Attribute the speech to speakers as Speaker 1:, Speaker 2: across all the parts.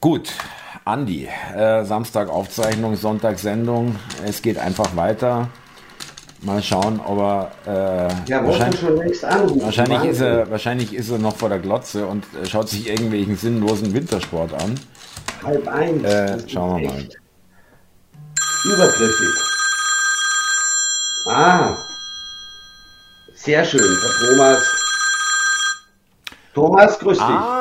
Speaker 1: Gut, Andi, äh, Samstag Aufzeichnung, Sonntag Sendung. Es geht einfach weiter. Mal schauen, ob er. Äh,
Speaker 2: ja, wahrscheinlich, schon längst anrufen.
Speaker 1: Wahrscheinlich ist, er, wahrscheinlich ist er noch vor der Glotze und äh, schaut sich irgendwelchen sinnlosen Wintersport an.
Speaker 2: Halb eins.
Speaker 1: Äh, schauen wir mal.
Speaker 2: Übergriffig. Ah. Sehr schön, der Thomas. Thomas, grüß dich.
Speaker 1: Ah,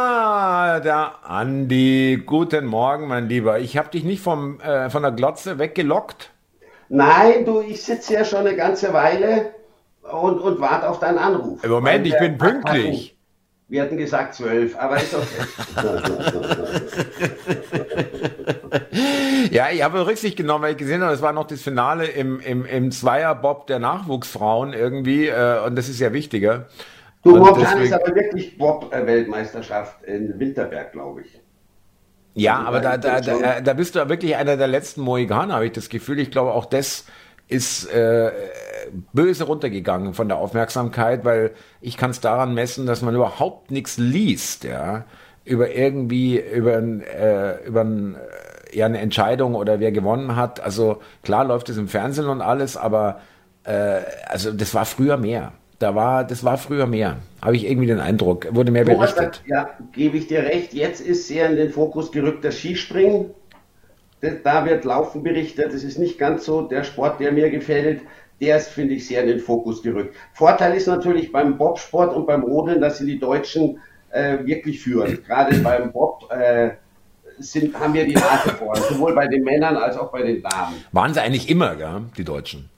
Speaker 1: der Andi. Guten Morgen, mein Lieber. Ich habe dich nicht vom, äh, von der Glotze weggelockt.
Speaker 2: Nein, du, ich sitze ja schon eine ganze Weile und, und warte auf deinen Anruf.
Speaker 1: Im Moment, ich bin pünktlich.
Speaker 2: Wir hatten gesagt zwölf, aber ist okay.
Speaker 1: ja, ich habe Rücksicht genommen, weil ich gesehen habe, es war noch das Finale im, im, im Zweierbob der Nachwuchsfrauen irgendwie äh, und das ist ja wichtiger.
Speaker 2: Du, momentan ist aber wirklich Bob-Weltmeisterschaft in Winterberg, glaube ich.
Speaker 1: Ja, also aber da, da, da, da bist du wirklich einer der letzten Mohikaner, habe ich das Gefühl. Ich glaube, auch das ist äh, böse runtergegangen von der Aufmerksamkeit, weil ich kann es daran messen, dass man überhaupt nichts liest, ja, über irgendwie, über, äh, über ein, äh, ja, eine Entscheidung oder wer gewonnen hat. Also klar läuft es im Fernsehen und alles, aber äh, also das war früher mehr. Da war, das war früher mehr. Habe ich irgendwie den Eindruck. Wurde mehr berichtet.
Speaker 2: Ja, gebe ich dir recht. Jetzt ist sehr in den Fokus gerückt das Skispringen. Da wird Laufen berichtet. Das ist nicht ganz so der Sport, der mir gefällt. Der ist, finde ich, sehr in den Fokus gerückt. Vorteil ist natürlich beim Bobsport und beim Rodeln, dass sie die Deutschen äh, wirklich führen. Gerade beim Bob äh, sind, haben wir die Nase vorn, sowohl bei den Männern als auch bei den Damen.
Speaker 1: Waren sie eigentlich immer, gell, die Deutschen?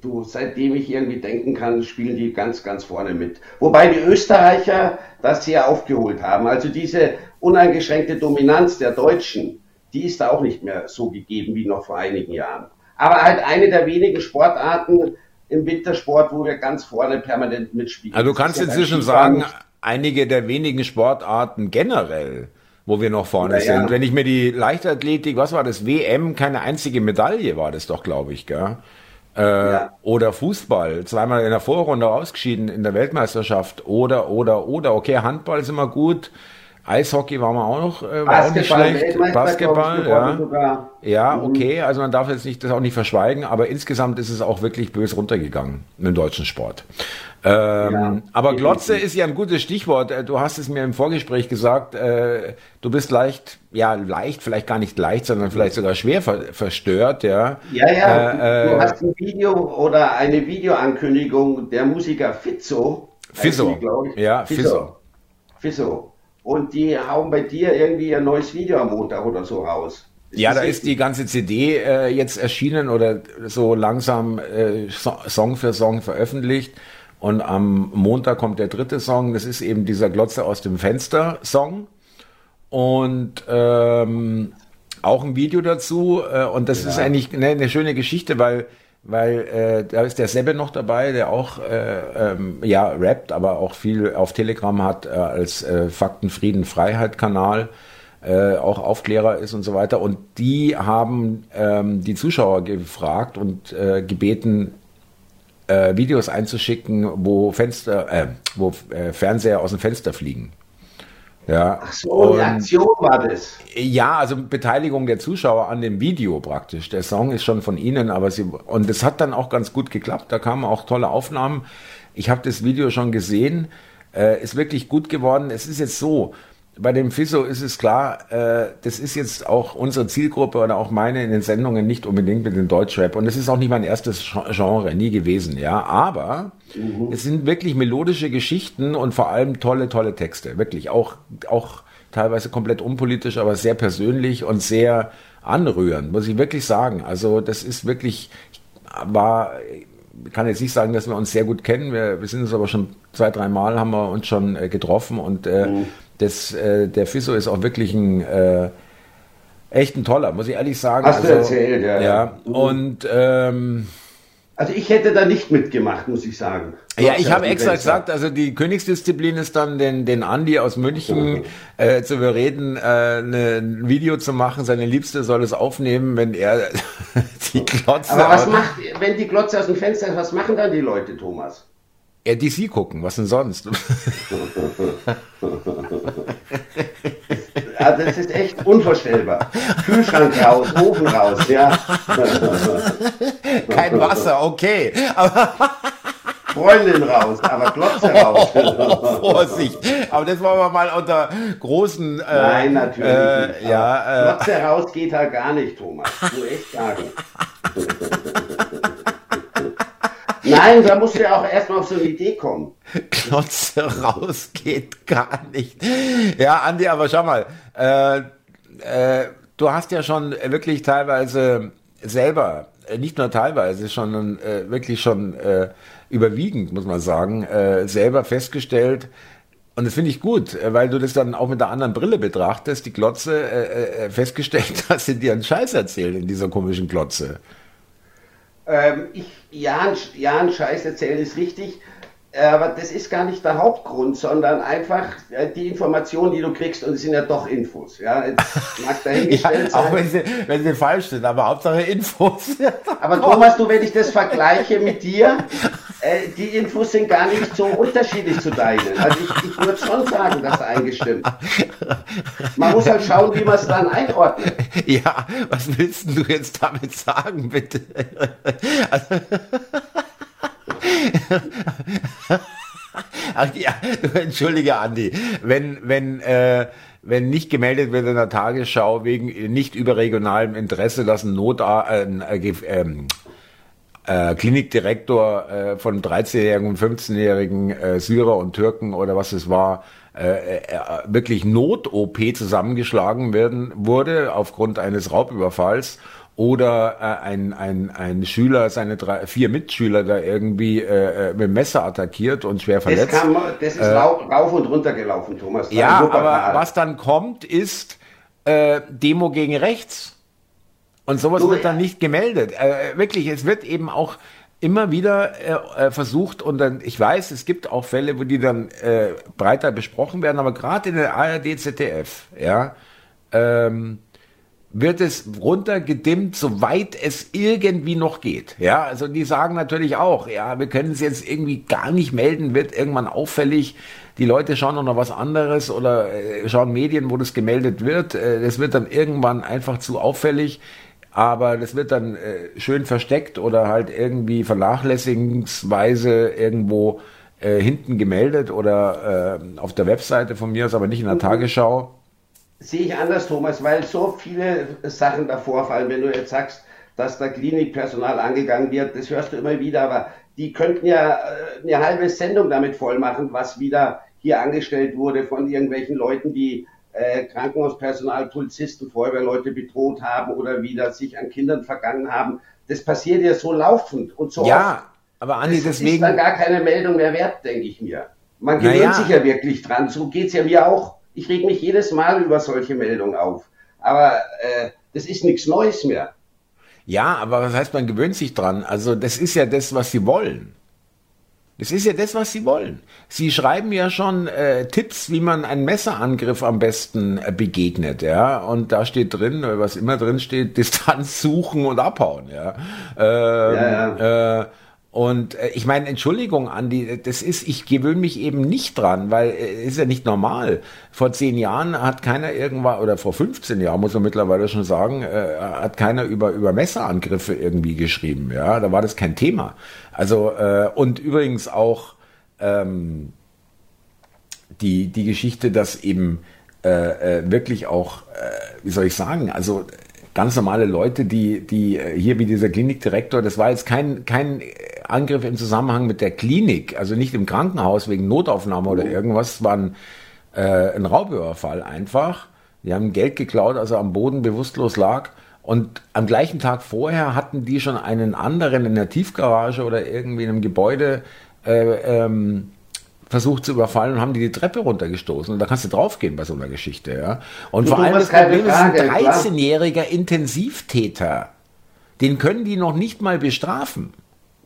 Speaker 2: Du, seitdem ich irgendwie denken kann, spielen die ganz, ganz vorne mit. Wobei die Österreicher das sehr aufgeholt haben. Also diese uneingeschränkte Dominanz der Deutschen, die ist da auch nicht mehr so gegeben wie noch vor einigen Jahren. Aber halt eine der wenigen Sportarten im Wintersport, wo wir ganz vorne permanent mitspielen.
Speaker 1: Also du kannst inzwischen sagen, einige der wenigen Sportarten generell, wo wir noch vorne ja, sind. Wenn ich mir die Leichtathletik, was war das, WM, keine einzige Medaille war das doch, glaube ich, gell? Äh, ja. Oder Fußball, zweimal in der Vorrunde ausgeschieden in der Weltmeisterschaft. Oder, oder, oder. Okay, Handball ist immer gut. Eishockey war man auch noch äh, war auch nicht schlecht. Basketball, ja. Ja, mhm. okay. Also man darf jetzt nicht, das auch nicht verschweigen, aber insgesamt ist es auch wirklich bös runtergegangen im deutschen Sport. Ähm, ja, aber Glotze ist ja ein gutes Stichwort. Äh, du hast es mir im Vorgespräch gesagt, äh, du bist leicht, ja, leicht, vielleicht gar nicht leicht, sondern vielleicht sogar schwer ver verstört, ja.
Speaker 2: Ja, ja. Äh, du äh, hast ein Video oder eine Videoankündigung der Musiker Fizzo.
Speaker 1: Fizzo, ja, Fizzo.
Speaker 2: Fizzo. Und die hauen bei dir irgendwie ein neues Video am Montag oder so raus.
Speaker 1: Ist ja, da ist die ganze CD äh, jetzt erschienen oder so langsam äh, Song für Song veröffentlicht. Und am Montag kommt der dritte Song. Das ist eben dieser Glotze aus dem Fenster Song. Und ähm, auch ein Video dazu. Äh, und das ja. ist eigentlich eine, eine schöne Geschichte, weil weil äh, da ist der Sebbe noch dabei, der auch äh, ähm, ja rappt, aber auch viel auf Telegram hat äh, als äh, Fakten Frieden Freiheit Kanal äh, auch Aufklärer ist und so weiter. Und die haben ähm, die Zuschauer gefragt und äh, gebeten, äh, Videos einzuschicken, wo Fenster, äh, wo äh, Fernseher aus dem Fenster fliegen.
Speaker 2: Ja. Ach so, eine Aktion war das.
Speaker 1: Ja, also Beteiligung der Zuschauer an dem Video praktisch. Der Song ist schon von ihnen, aber sie und es hat dann auch ganz gut geklappt. Da kamen auch tolle Aufnahmen. Ich habe das Video schon gesehen. Äh, ist wirklich gut geworden. Es ist jetzt so, bei dem FISO ist es klar, äh, das ist jetzt auch unsere Zielgruppe oder auch meine in den Sendungen nicht unbedingt mit dem Deutschrap. Und es ist auch nicht mein erstes Genre, nie gewesen, ja. Aber mhm. es sind wirklich melodische Geschichten und vor allem tolle, tolle Texte. Wirklich auch, auch teilweise komplett unpolitisch, aber sehr persönlich und sehr anrührend, muss ich wirklich sagen. Also das ist wirklich, war, ich kann jetzt nicht sagen, dass wir uns sehr gut kennen. Wir, wir sind uns aber schon zwei, drei Mal haben wir uns schon äh, getroffen und äh, mhm das, äh, der Fisso ist auch wirklich ein äh, echt ein toller, muss ich ehrlich sagen.
Speaker 2: Hast also, du erzählt, ja.
Speaker 1: Ja, mhm. und ähm,
Speaker 2: also ich hätte da nicht mitgemacht, muss ich sagen.
Speaker 1: Ja, ich habe extra gesagt, also die Königsdisziplin ist dann den, den Andi aus München äh, zu überreden, äh, ne, ein Video zu machen. Seine Liebste soll es aufnehmen, wenn er
Speaker 2: die Glotze... Aber was macht, wenn die Glotze aus dem Fenster ist, was machen dann die Leute, Thomas?
Speaker 1: Ja, DC gucken, was denn sonst?
Speaker 2: Also das ist echt unvorstellbar. Kühlschrank raus, Ofen raus, ja.
Speaker 1: Kein Wasser, okay.
Speaker 2: Aber Freundin raus, aber Glotze raus.
Speaker 1: Oh, Vorsicht. Aber das wollen wir mal unter großen.
Speaker 2: Äh, Nein, natürlich. Äh,
Speaker 1: nicht. Ja,
Speaker 2: äh, Glotze raus geht halt gar nicht, Thomas. Du echt sagen. Nein, da musst du ja auch erstmal auf so eine Idee kommen.
Speaker 1: Klotze raus geht gar nicht. Ja, Andi, aber schau mal, äh, äh, du hast ja schon wirklich teilweise selber, äh, nicht nur teilweise, schon äh, wirklich schon äh, überwiegend, muss man sagen, äh, selber festgestellt, und das finde ich gut, weil du das dann auch mit einer anderen Brille betrachtest, die Glotze festgestellt hast, sie dir einen Scheiß erzählt in dieser komischen Glotze.
Speaker 2: Ähm, ich, ja, ja, ein Scheiß erzählen ist richtig, aber das ist gar nicht der Hauptgrund, sondern einfach äh, die Informationen, die du kriegst, und es sind ja doch Infos. Ja,
Speaker 1: mag dahingestellt ja, Auch wenn sie, wenn sie falsch sind, aber Hauptsache Infos.
Speaker 2: aber Thomas, du, wenn ich das vergleiche mit dir, äh, die Infos sind gar nicht so unterschiedlich zu deinen. Also ich, ich würde schon sagen, dass eingestimmt. Man muss halt schauen, wie man es dann einordnet.
Speaker 1: Ja, was willst du jetzt damit sagen, bitte? Also, Ach ja, entschuldige Andi, wenn, wenn, äh, wenn nicht gemeldet wird in der Tagesschau wegen nicht überregionalem Interesse, dass ein Not, äh, äh, ähm, äh, Klinikdirektor äh, von 13-jährigen und 15-jährigen äh, Syrer und Türken oder was es war, äh, äh, wirklich Not-OP zusammengeschlagen werden wurde aufgrund eines Raubüberfalls oder äh, ein, ein, ein Schüler seine drei, vier Mitschüler da irgendwie äh, äh mit Messer attackiert und schwer verletzt. Das,
Speaker 2: man, das ist äh, rauf und runter gelaufen, Thomas.
Speaker 1: Ja, aber was dann kommt, ist äh, Demo gegen rechts. Und sowas wird dann nicht gemeldet. Äh, wirklich, es wird eben auch immer wieder äh, äh, versucht und dann, ich weiß, es gibt auch Fälle, wo die dann äh, breiter besprochen werden, aber gerade in der ARD, ZDF, ja, ähm, wird es runtergedimmt, soweit es irgendwie noch geht. Ja, also die sagen natürlich auch, ja, wir können es jetzt irgendwie gar nicht melden, wird irgendwann auffällig. Die Leute schauen noch was anderes oder äh, schauen Medien, wo das gemeldet wird. Äh, das wird dann irgendwann einfach zu auffällig. Aber das wird dann äh, schön versteckt oder halt irgendwie vernachlässigensweise irgendwo äh, hinten gemeldet oder äh, auf der Webseite von mir aus, aber nicht in der mhm. Tagesschau
Speaker 2: sehe ich anders, Thomas, weil so viele Sachen davor fallen, wenn du jetzt sagst, dass da Klinikpersonal angegangen wird, das hörst du immer wieder, aber die könnten ja äh, eine halbe Sendung damit voll machen, was wieder hier angestellt wurde von irgendwelchen Leuten, die äh, Krankenhauspersonal, Polizisten, Feuerwehrleute bedroht haben oder wieder sich an Kindern vergangen haben. Das passiert ja so laufend und so
Speaker 1: Ja, oft. aber Andi,
Speaker 2: das
Speaker 1: deswegen... ist
Speaker 2: dann gar keine Meldung mehr wert, denke ich mir. Man gewöhnt naja. sich ja wirklich dran. So geht's ja mir auch. Ich reg mich jedes Mal über solche Meldungen auf. Aber äh, das ist nichts Neues mehr.
Speaker 1: Ja, aber was heißt, man gewöhnt sich dran? Also das ist ja das, was sie wollen. Das ist ja das, was sie wollen. Sie schreiben ja schon äh, Tipps, wie man einen Messerangriff am besten äh, begegnet, ja. Und da steht drin, was immer drin steht, Distanz suchen und abhauen, ja. Ähm, ja, ja. Äh, und äh, ich meine, Entschuldigung, Andi, das ist, ich gewöhne mich eben nicht dran, weil äh, ist ja nicht normal. Vor zehn Jahren hat keiner irgendwann, oder vor 15 Jahren muss man mittlerweile schon sagen, äh, hat keiner über, über Messerangriffe irgendwie geschrieben. Ja, da war das kein Thema. Also, äh, und übrigens auch ähm, die, die Geschichte, dass eben äh, äh, wirklich auch, äh, wie soll ich sagen, also ganz normale Leute, die, die äh, hier wie dieser Klinikdirektor, das war jetzt kein, kein Angriff im Zusammenhang mit der Klinik, also nicht im Krankenhaus wegen Notaufnahme oder mhm. irgendwas, es war ein, äh, ein Raubüberfall einfach. Die haben Geld geklaut, als er am Boden bewusstlos lag. Und am gleichen Tag vorher hatten die schon einen anderen in der Tiefgarage oder irgendwie in einem Gebäude äh, ähm, versucht zu überfallen und haben die die Treppe runtergestoßen. Und da kannst du draufgehen bei so einer Geschichte. Ja? Und du vor allem das Problem ist ein 13-jähriger Intensivtäter. Den können die noch nicht mal bestrafen.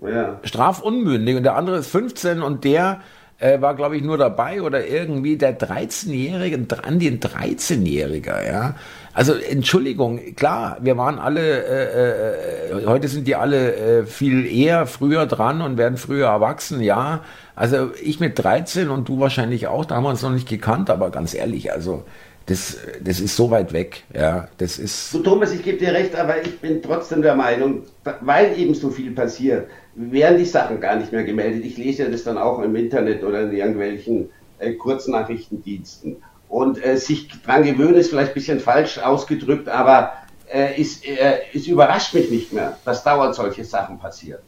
Speaker 1: Ja. Strafunmündig. Und der andere ist 15 und der äh, war, glaube ich, nur dabei oder irgendwie der 13-Jährige, an den 13-Jähriger, ja. Also Entschuldigung, klar, wir waren alle, äh, äh, heute sind die alle äh, viel eher früher dran und werden früher erwachsen, ja. Also ich mit 13 und du wahrscheinlich auch, da haben wir uns noch nicht gekannt, aber ganz ehrlich, also das, das ist so weit weg. Ja, das ist.
Speaker 2: Du Thomas, ich gebe dir recht, aber ich bin trotzdem der Meinung, weil eben so viel passiert, werden die Sachen gar nicht mehr gemeldet. Ich lese ja das dann auch im Internet oder in irgendwelchen äh, Kurznachrichtendiensten. Und äh, sich dran gewöhnen ist vielleicht ein bisschen falsch ausgedrückt, aber äh, ist, äh, es überrascht mich nicht mehr, dass dauernd solche Sachen passieren.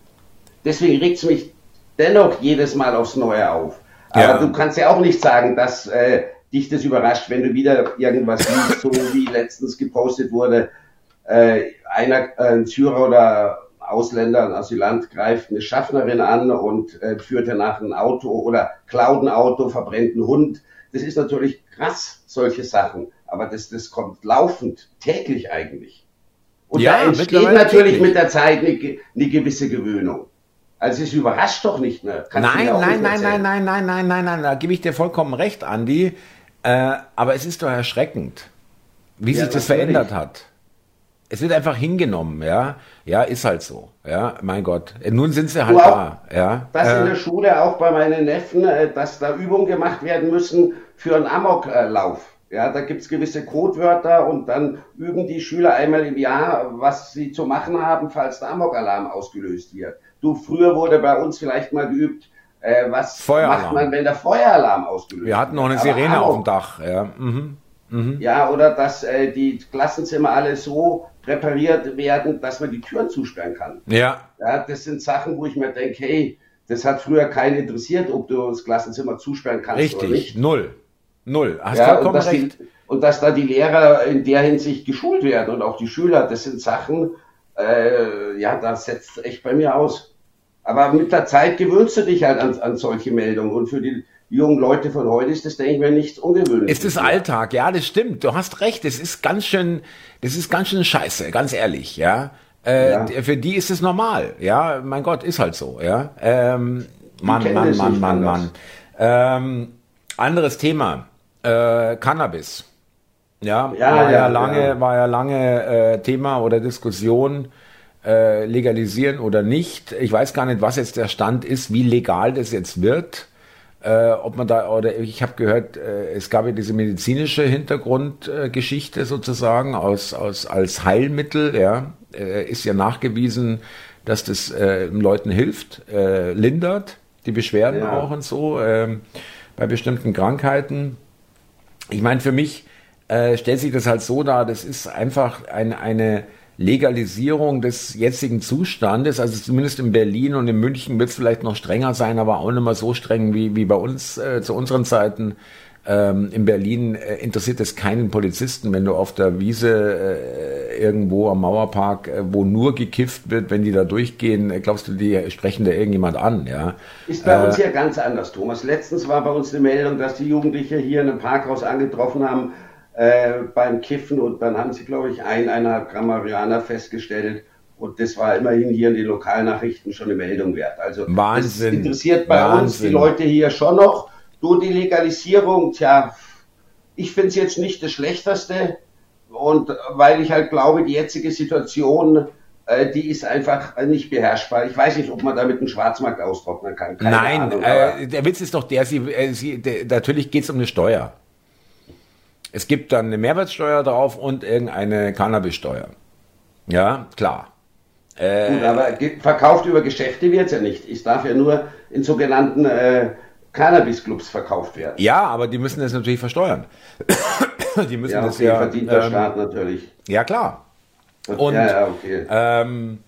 Speaker 2: Deswegen regt es mich dennoch jedes Mal aufs Neue auf. Aber ja. du kannst ja auch nicht sagen, dass äh, dich das überrascht, wenn du wieder irgendwas liest, so wie letztens gepostet wurde, äh, einer, äh, ein Syrer oder Ausländer, ein Asylant greift eine Schaffnerin an und äh, führt danach ein Auto oder klaut ein Auto, verbrennt einen Hund. Das ist natürlich krass, solche Sachen. Aber das, das kommt laufend, täglich eigentlich. Und ja, da entsteht natürlich täglich. mit der Zeit eine, eine gewisse Gewöhnung. Also es überrascht doch nicht mehr.
Speaker 1: Kannst nein, nein, nein, nein, nein, nein, nein, nein, nein, da gebe ich dir vollkommen recht, Andi. Äh, aber es ist doch erschreckend, wie ja, sich das verändert hat. Es wird einfach hingenommen, ja. Ja, ist halt so. Ja, mein Gott. Nun sind sie halt da. Ja.
Speaker 2: Das äh, in der Schule auch bei meinen Neffen, äh, dass da Übungen gemacht werden müssen für einen Amoklauf. Ja, da gibt's gewisse Codewörter und dann üben die Schüler einmal im Jahr, was sie zu machen haben, falls der Amok-Alarm ausgelöst wird. Du, früher wurde bei uns vielleicht mal geübt, äh, was Feueralarm. macht man, wenn der Feueralarm ausgelöst wird.
Speaker 1: Wir hatten noch eine Sirene auf dem Dach. Ja, mhm.
Speaker 2: Mhm. ja oder dass äh, die Klassenzimmer alle so repariert werden, dass man die Türen zusperren kann.
Speaker 1: Ja.
Speaker 2: ja. Das sind Sachen, wo ich mir denke, hey, das hat früher keinen interessiert, ob du das Klassenzimmer zusperren kannst
Speaker 1: Richtig.
Speaker 2: oder nicht.
Speaker 1: Null. Null.
Speaker 2: Hast ja, vollkommen und recht. Die, und dass da die Lehrer in der Hinsicht geschult werden und auch die Schüler, das sind Sachen, äh, ja, das setzt echt bei mir aus. Aber mit der Zeit gewöhnst du dich halt an, an solche Meldungen. Und für die jungen Leute von heute ist das, denke ich mir, nichts Ungewöhnliches.
Speaker 1: Es ist Alltag, ja, das stimmt. Du hast recht. Es ist ganz schön, das ist ganz schön scheiße, ganz ehrlich, ja. Äh, ja. Für die ist es normal, ja. Mein Gott, ist halt so, ja. Ähm, Mann, Mann, Mann, Mann, Mann. Ähm, anderes Thema. Äh, Cannabis. Ja, ja, war ja, ja lange, war ja lange äh, Thema oder Diskussion äh, legalisieren oder nicht. Ich weiß gar nicht, was jetzt der Stand ist, wie legal das jetzt wird. Äh, ob man da, oder ich habe gehört, äh, es gab ja diese medizinische Hintergrundgeschichte sozusagen aus, aus, als Heilmittel, ja, äh, ist ja nachgewiesen, dass das äh, Leuten hilft, äh, lindert, die Beschwerden ja. auch und so, äh, bei bestimmten Krankheiten. Ich meine, für mich äh, stellt sich das halt so dar, das ist einfach ein, eine, Legalisierung des jetzigen Zustandes, also zumindest in Berlin und in München wird es vielleicht noch strenger sein, aber auch nicht mehr so streng wie, wie bei uns äh, zu unseren Zeiten. Ähm, in Berlin äh, interessiert es keinen Polizisten, wenn du auf der Wiese äh, irgendwo am Mauerpark, äh, wo nur gekifft wird, wenn die da durchgehen, äh, glaubst du, die sprechen da irgendjemand an, ja?
Speaker 2: Ist bei uns ja ganz anders, Thomas. Letztens war bei uns eine Meldung, dass die Jugendliche hier in einem Parkhaus angetroffen haben, äh, beim Kiffen und dann haben sie, glaube ich, eineinhalb Gramm Marihuana festgestellt. Und das war immerhin hier in den Lokalnachrichten schon eine Meldung wert. Also
Speaker 1: Wahnsinn.
Speaker 2: das interessiert bei Wahnsinn. uns die Leute hier schon noch. Du, die Legalisierung, tja, ich finde es jetzt nicht das Schlechteste. Und weil ich halt glaube, die jetzige Situation, äh, die ist einfach nicht beherrschbar. Ich weiß nicht, ob man damit einen Schwarzmarkt austrocknen kann.
Speaker 1: Keine Nein, Ahnung, äh, der Witz ist doch der, sie, äh, sie, der, natürlich geht es um eine Steuer. Es gibt dann eine Mehrwertsteuer drauf und irgendeine Cannabissteuer. Ja, klar.
Speaker 2: Äh, Gut, aber verkauft über Geschäfte wird es ja nicht. Es darf ja nur in sogenannten äh, Cannabis-Clubs verkauft werden.
Speaker 1: Ja, aber die müssen das natürlich versteuern.
Speaker 2: die müssen ja, okay, das ja. verdient der ähm, Staat natürlich.
Speaker 1: Ja, klar. Und, ja, ja, okay. Ähm,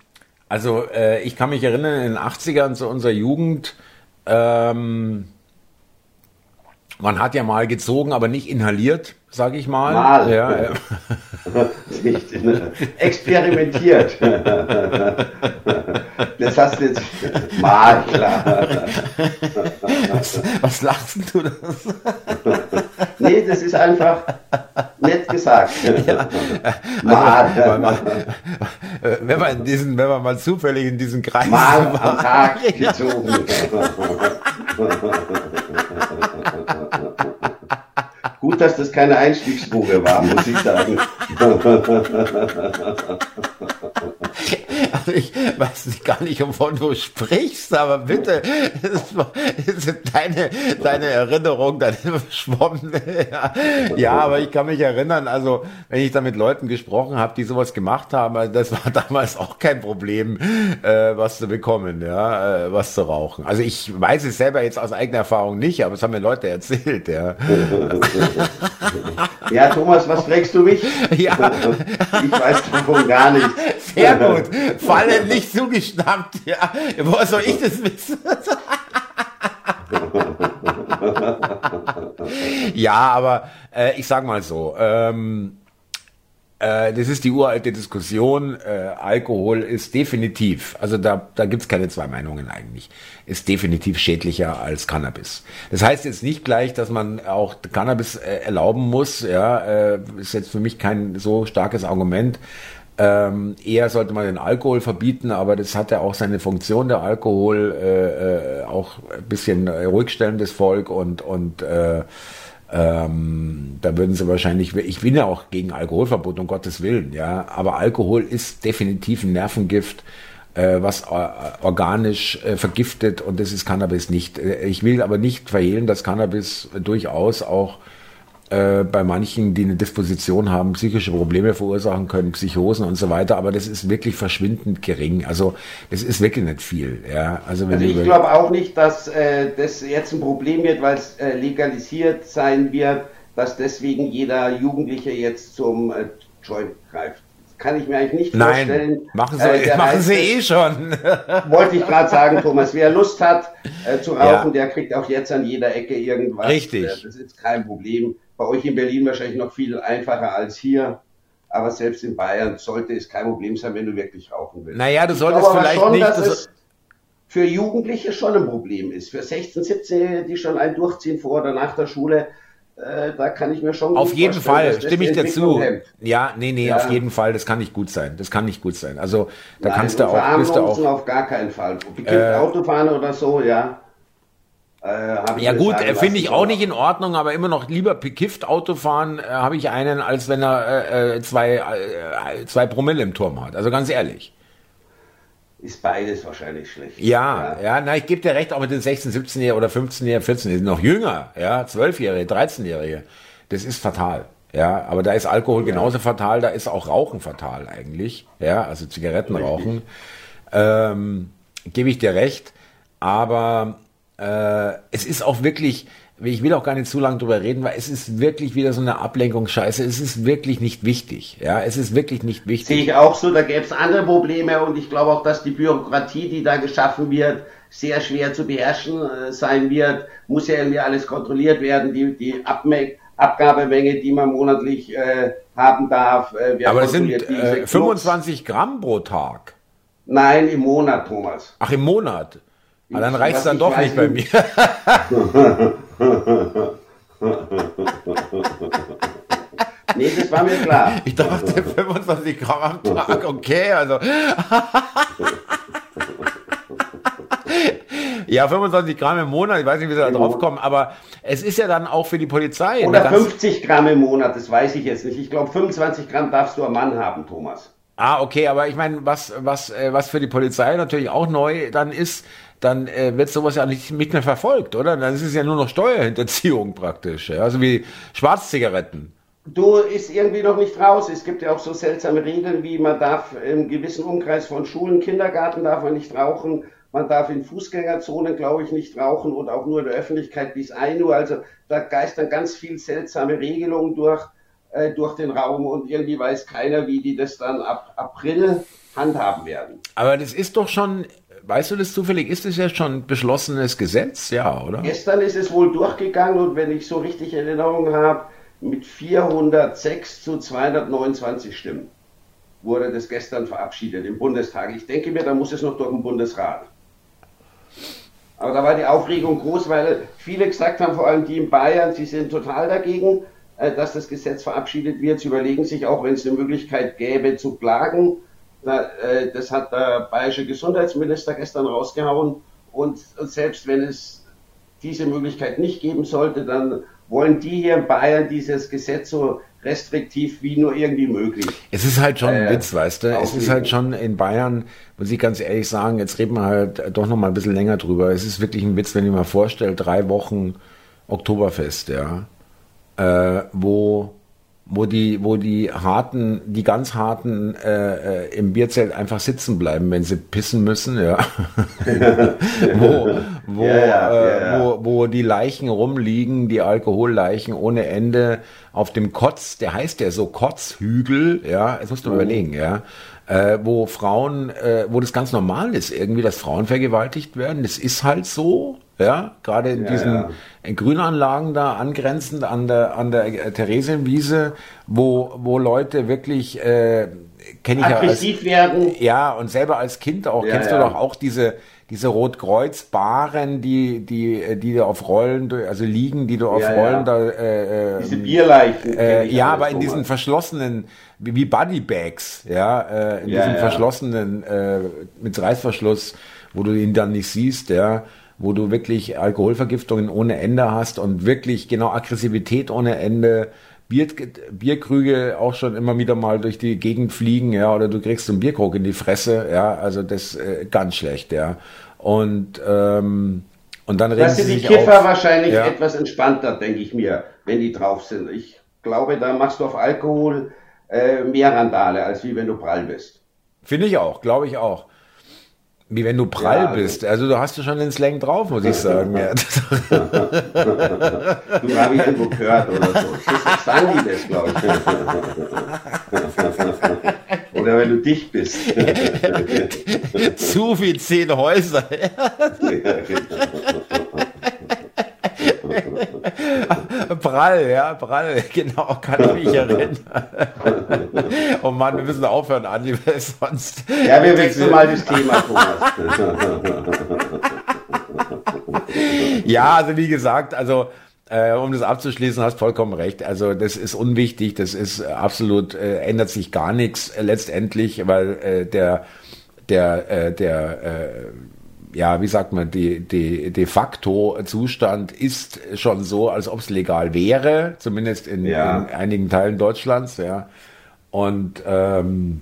Speaker 1: also äh, ich kann mich erinnern, in den 80ern zu unserer Jugend, ähm, man hat ja mal gezogen, aber nicht inhaliert, sage ich mal.
Speaker 2: Mal.
Speaker 1: Ja, ja.
Speaker 2: nicht ne? experimentiert. Das hast du jetzt mal, klar.
Speaker 1: Was, was lachst du das?
Speaker 2: Nee, das ist einfach nett gesagt. Ja,
Speaker 1: mal. wenn, man in diesen, wenn man mal zufällig in diesen Kreis
Speaker 2: mal am Tag gezogen. Gut, dass das keine Einstiegsdroge war, muss ich sagen.
Speaker 1: ich weiß gar nicht, wovon du sprichst, aber bitte, deine, deine Erinnerung, deine verschwommene. Ja. ja, aber ich kann mich erinnern, also wenn ich da mit Leuten gesprochen habe, die sowas gemacht haben, also das war damals auch kein Problem, äh, was zu bekommen, ja, äh, was zu rauchen. Also ich weiß es selber jetzt aus eigener Erfahrung nicht, aber es haben mir Leute erzählt, ja.
Speaker 2: Ja, Thomas, was fragst du mich?
Speaker 1: Ja.
Speaker 2: Ich weiß davon gar nicht.
Speaker 1: Sehr gut. Falle nicht zugeschnappt. Ja. Woher soll ich das wissen? ja, aber äh, ich sag mal so, ähm, äh, das ist die uralte Diskussion. Äh, Alkohol ist definitiv, also da, da gibt's keine zwei Meinungen eigentlich, ist definitiv schädlicher als Cannabis. Das heißt jetzt nicht gleich, dass man auch Cannabis äh, erlauben muss. Ja, äh, ist jetzt für mich kein so starkes Argument. Ähm, eher sollte man den Alkohol verbieten, aber das hat ja auch seine Funktion, der Alkohol, äh, äh, auch ein bisschen ruhigstellendes Volk und, und äh, ähm, da würden sie wahrscheinlich, ich bin ja auch gegen Alkoholverbot, um Gottes Willen, ja, aber Alkohol ist definitiv ein Nervengift, äh, was äh, organisch äh, vergiftet und das ist Cannabis nicht. Äh, ich will aber nicht verhehlen, dass Cannabis durchaus auch äh, bei manchen, die eine Disposition haben, psychische Probleme verursachen können, Psychosen und so weiter, aber das ist wirklich verschwindend gering. Also das ist wirklich nicht viel. Ja,
Speaker 2: also, wenn also ich glaube auch nicht, dass äh, das jetzt ein Problem wird, weil es äh, legalisiert sein wird, dass deswegen jeder Jugendliche jetzt zum äh, Joint greift kann ich mir eigentlich nicht
Speaker 1: Nein,
Speaker 2: vorstellen.
Speaker 1: Machen Sie, äh, machen Sie eh schon.
Speaker 2: wollte ich gerade sagen, Thomas. Wer Lust hat äh, zu rauchen, ja. der kriegt auch jetzt an jeder Ecke irgendwas.
Speaker 1: Richtig.
Speaker 2: Äh, das ist kein Problem bei euch in Berlin wahrscheinlich noch viel einfacher als hier. Aber selbst in Bayern sollte es kein Problem sein, wenn du wirklich rauchen willst.
Speaker 1: Naja, du solltest vielleicht
Speaker 2: schon,
Speaker 1: nicht.
Speaker 2: Dass es für Jugendliche schon ein Problem ist. Für 16, 17, die schon ein durchziehen vor oder nach der Schule, äh, da kann ich mir schon.
Speaker 1: Auf jeden Fall, stimme ich dir zu. Ja, nee, nee, ja. auf jeden Fall, das kann nicht gut sein. Das kann nicht gut sein. Also da Nein, kannst du auch. Bist du auch
Speaker 2: auf gar keinen Fall. Äh, Autofahren oder so, ja.
Speaker 1: Äh, ja gut, äh, finde ich auch nicht in Ordnung, aber immer noch lieber bekifft Auto fahren äh, habe ich einen, als wenn er äh, äh zwei, äh, zwei Promille im Turm hat. Also ganz ehrlich.
Speaker 2: Ist beides wahrscheinlich schlecht.
Speaker 1: Ja, ja, ja na, ich gebe dir recht, auch mit den 16, 17-Jährigen oder 15-Jährigen, 14 sind noch jünger, ja, 12-Jährige, 13-Jährige. Das ist fatal. Ja, aber da ist Alkohol ja. genauso fatal, da ist auch Rauchen fatal eigentlich. Ja, also Zigaretten rauchen. Ähm, gebe ich dir recht. Aber äh, es ist auch wirklich, ich will auch gar nicht zu lange drüber reden, weil es ist wirklich wieder so eine Ablenkungsscheiße. Es ist wirklich nicht wichtig. Ja, es ist wirklich nicht wichtig.
Speaker 2: Sehe ich auch so, da gäbe es andere Probleme und ich glaube auch, dass die Bürokratie, die da geschaffen wird, sehr schwer zu beherrschen äh, sein wird. Muss ja irgendwie alles kontrolliert werden. Die, die Abme Abgabemenge, die man monatlich äh, haben darf.
Speaker 1: Äh, Aber es sind äh, 25 Gramm pro Tag.
Speaker 2: Nein, im Monat, Thomas.
Speaker 1: Ach, im Monat. Aber dann reicht es dann doch nicht bei mir.
Speaker 2: nee, das war mir klar.
Speaker 1: Ich dachte 25 Gramm am Tag, okay, also. ja, 25 Gramm im Monat, ich weiß nicht, wie sie da drauf kommen, aber es ist ja dann auch für die Polizei.
Speaker 2: Oder 50 Gramm im Monat, das weiß ich jetzt nicht. Ich glaube, 25 Gramm darfst du am Mann haben, Thomas.
Speaker 1: Ah, okay, aber ich meine, was, was, äh, was für die Polizei natürlich auch neu dann ist, dann äh, wird sowas ja nicht, nicht mehr verfolgt, oder? Dann ist es ja nur noch Steuerhinterziehung praktisch, ja? also wie Schwarzzigaretten.
Speaker 2: Du ist irgendwie noch nicht raus. Es gibt ja auch so seltsame Regeln, wie man darf im gewissen Umkreis von Schulen, Kindergarten darf man nicht rauchen. Man darf in Fußgängerzonen, glaube ich, nicht rauchen und auch nur in der Öffentlichkeit bis 1 Uhr. Also da geistern ganz viel seltsame Regelungen durch, äh, durch den Raum und irgendwie weiß keiner, wie die das dann ab April handhaben werden.
Speaker 1: Aber das ist doch schon Weißt du das zufällig? Ist es ja schon beschlossenes Gesetz? Ja, oder?
Speaker 2: Gestern ist es wohl durchgegangen und wenn ich so richtig Erinnerung habe, mit 406 zu 229 Stimmen wurde das gestern verabschiedet im Bundestag. Ich denke mir, da muss es noch durch den Bundesrat. Aber da war die Aufregung groß, weil viele gesagt haben, vor allem die in Bayern, sie sind total dagegen, äh, dass das Gesetz verabschiedet wird. Sie überlegen sich auch, wenn es eine Möglichkeit gäbe, zu klagen. Äh, das hat der bayerische Gesundheitsminister gestern rausgehauen. Und selbst wenn es diese Möglichkeit nicht geben sollte, dann wollen die hier in Bayern dieses Gesetz so restriktiv wie nur irgendwie möglich.
Speaker 1: Es ist halt schon ein äh, Witz, weißt du? Es ist halt schon in Bayern, muss ich ganz ehrlich sagen, jetzt reden wir halt doch noch mal ein bisschen länger drüber. Es ist wirklich ein Witz, wenn ich mir vorstelle, drei Wochen Oktoberfest, ja, äh, wo wo die, wo die harten, die ganz harten äh, äh, im Bierzelt einfach sitzen bleiben, wenn sie pissen müssen, ja. wo, wo, ja, ja, äh, ja, wo, wo die Leichen rumliegen, die Alkoholleichen ohne Ende auf dem Kotz, der heißt ja so Kotzhügel, ja, das musst du mhm. überlegen, ja. Äh, wo Frauen, äh, wo das ganz normal ist, irgendwie, dass Frauen vergewaltigt werden. Das ist halt so, ja, gerade in ja, diesen ja. In Grünanlagen da angrenzend an der an der Theresienwiese, wo wo Leute wirklich äh, kenne ich
Speaker 2: aggressiv ja als, werden.
Speaker 1: Ja, und selber als Kind auch ja, kennst du doch auch diese diese Rotkreuz-Baren, die, die, die da auf Rollen, also liegen, die du auf ja, Rollen ja. da,
Speaker 2: äh, äh, diese Bierleichen.
Speaker 1: Äh, ja, aber in diesen verschlossenen, wie, wie Buddybags, ja, äh, in ja, diesen verschlossenen, äh, mit Reißverschluss, wo du ihn dann nicht siehst, ja wo du wirklich Alkoholvergiftungen ohne Ende hast und wirklich genau Aggressivität ohne Ende. Bier, Bierkrüge auch schon immer wieder mal durch die Gegend fliegen, ja, oder du kriegst einen Bierkrug in die Fresse, ja, also das äh, ganz schlecht, ja. Und ähm, und dann reden
Speaker 2: das sind die Kiffer auf, wahrscheinlich ja. etwas entspannter, denke ich mir, wenn die drauf sind. Ich glaube, da machst du auf Alkohol äh, mehr Randale, als wie wenn du prall bist.
Speaker 1: Finde ich auch, glaube ich auch. Wie wenn du prall ja, also bist. Also du hast du schon den Slang drauf, muss ich sagen. ja.
Speaker 2: du habe ich irgendwo gehört oder so. Das sagen die das, glaube ich. oder wenn du dicht bist.
Speaker 1: Zu wie zehn Häuser. Prall, ja, Prall, genau, kann ich mich erinnern. oh Mann, wir müssen aufhören, Andi, weil sonst.
Speaker 2: Ja, wir wechseln mal das Thema, Thomas.
Speaker 1: ja, also wie gesagt, also äh, um das abzuschließen, hast vollkommen recht. Also das ist unwichtig, das ist absolut, äh, ändert sich gar nichts äh, letztendlich, weil äh, der, der, äh, der äh, ja, wie sagt man, die, die de facto Zustand ist schon so, als ob es legal wäre, zumindest in, ja. in, einigen Teilen Deutschlands, ja. Und ähm,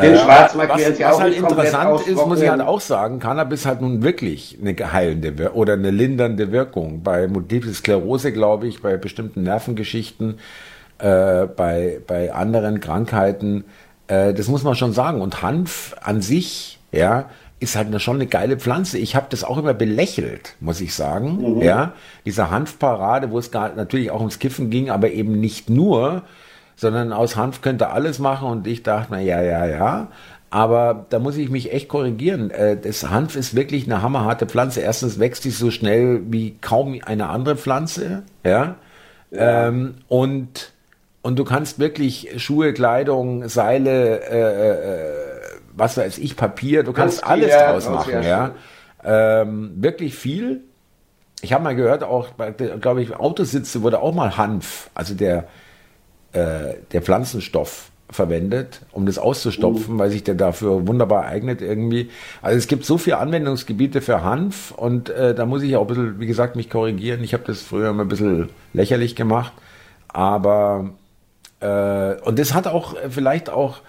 Speaker 2: den äh, Schwarzmarkt was,
Speaker 1: was halt interessant ist, muss ich halt auch sagen, Cannabis hat nun wirklich eine heilende oder eine lindernde Wirkung. Bei Multiple Sklerose, glaube ich, bei bestimmten Nervengeschichten, äh, bei, bei anderen Krankheiten. Äh, das muss man schon sagen. Und Hanf an sich, ja, ist halt eine, schon eine geile Pflanze. Ich habe das auch immer belächelt, muss ich sagen. Mhm. Ja, diese Hanfparade, wo es gar, natürlich auch ums Kiffen ging, aber eben nicht nur, sondern aus Hanf könnte alles machen und ich dachte, na ja, ja, ja. Aber da muss ich mich echt korrigieren. Äh, das Hanf ist wirklich eine hammerharte Pflanze. Erstens wächst sie so schnell wie kaum eine andere Pflanze. Ja. ja. Ähm, und, und du kannst wirklich Schuhe, Kleidung, Seile, äh, äh, was weiß ich, Papier, du kannst alles ja, draus machen, ja. Ähm, wirklich viel. Ich habe mal gehört, auch, glaube ich, Autositze wurde auch mal Hanf, also der, äh, der Pflanzenstoff verwendet, um das auszustopfen, uh. weil sich der dafür wunderbar eignet irgendwie. Also es gibt so viele Anwendungsgebiete für Hanf und äh, da muss ich auch ein bisschen, wie gesagt, mich korrigieren. Ich habe das früher immer ein bisschen lächerlich gemacht, aber äh, und das hat auch vielleicht auch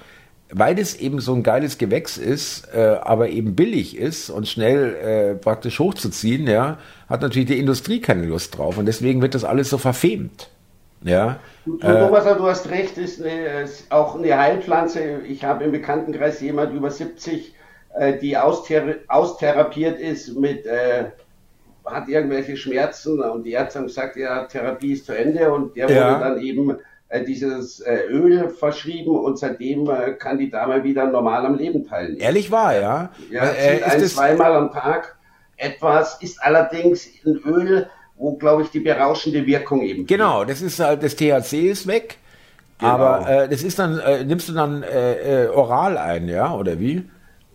Speaker 1: weil es eben so ein geiles Gewächs ist, äh, aber eben billig ist und schnell äh, praktisch hochzuziehen, ja, hat natürlich die Industrie keine Lust drauf und deswegen wird das alles so verfemt. Ja.
Speaker 2: Du, Thomas, äh, du hast recht, ist, eine, ist auch eine Heilpflanze. Ich habe im Bekanntenkreis jemand über 70, äh, die austhera austherapiert ist mit äh, hat irgendwelche Schmerzen und die Ärzte haben gesagt, ja, Therapie ist zu Ende und der ja. wurde dann eben äh, dieses äh, Öl verschrieben und seitdem äh, kann die Dame wieder normal am Leben teilnehmen.
Speaker 1: Ehrlich wahr, ja?
Speaker 2: Ja, äh, ein, zweimal am Tag etwas, ist allerdings ein Öl, wo, glaube ich, die berauschende Wirkung eben.
Speaker 1: Genau, das ist halt, das THC ist weg. Genau. Aber äh, das ist dann, äh, nimmst du dann äh, oral ein, ja, oder wie?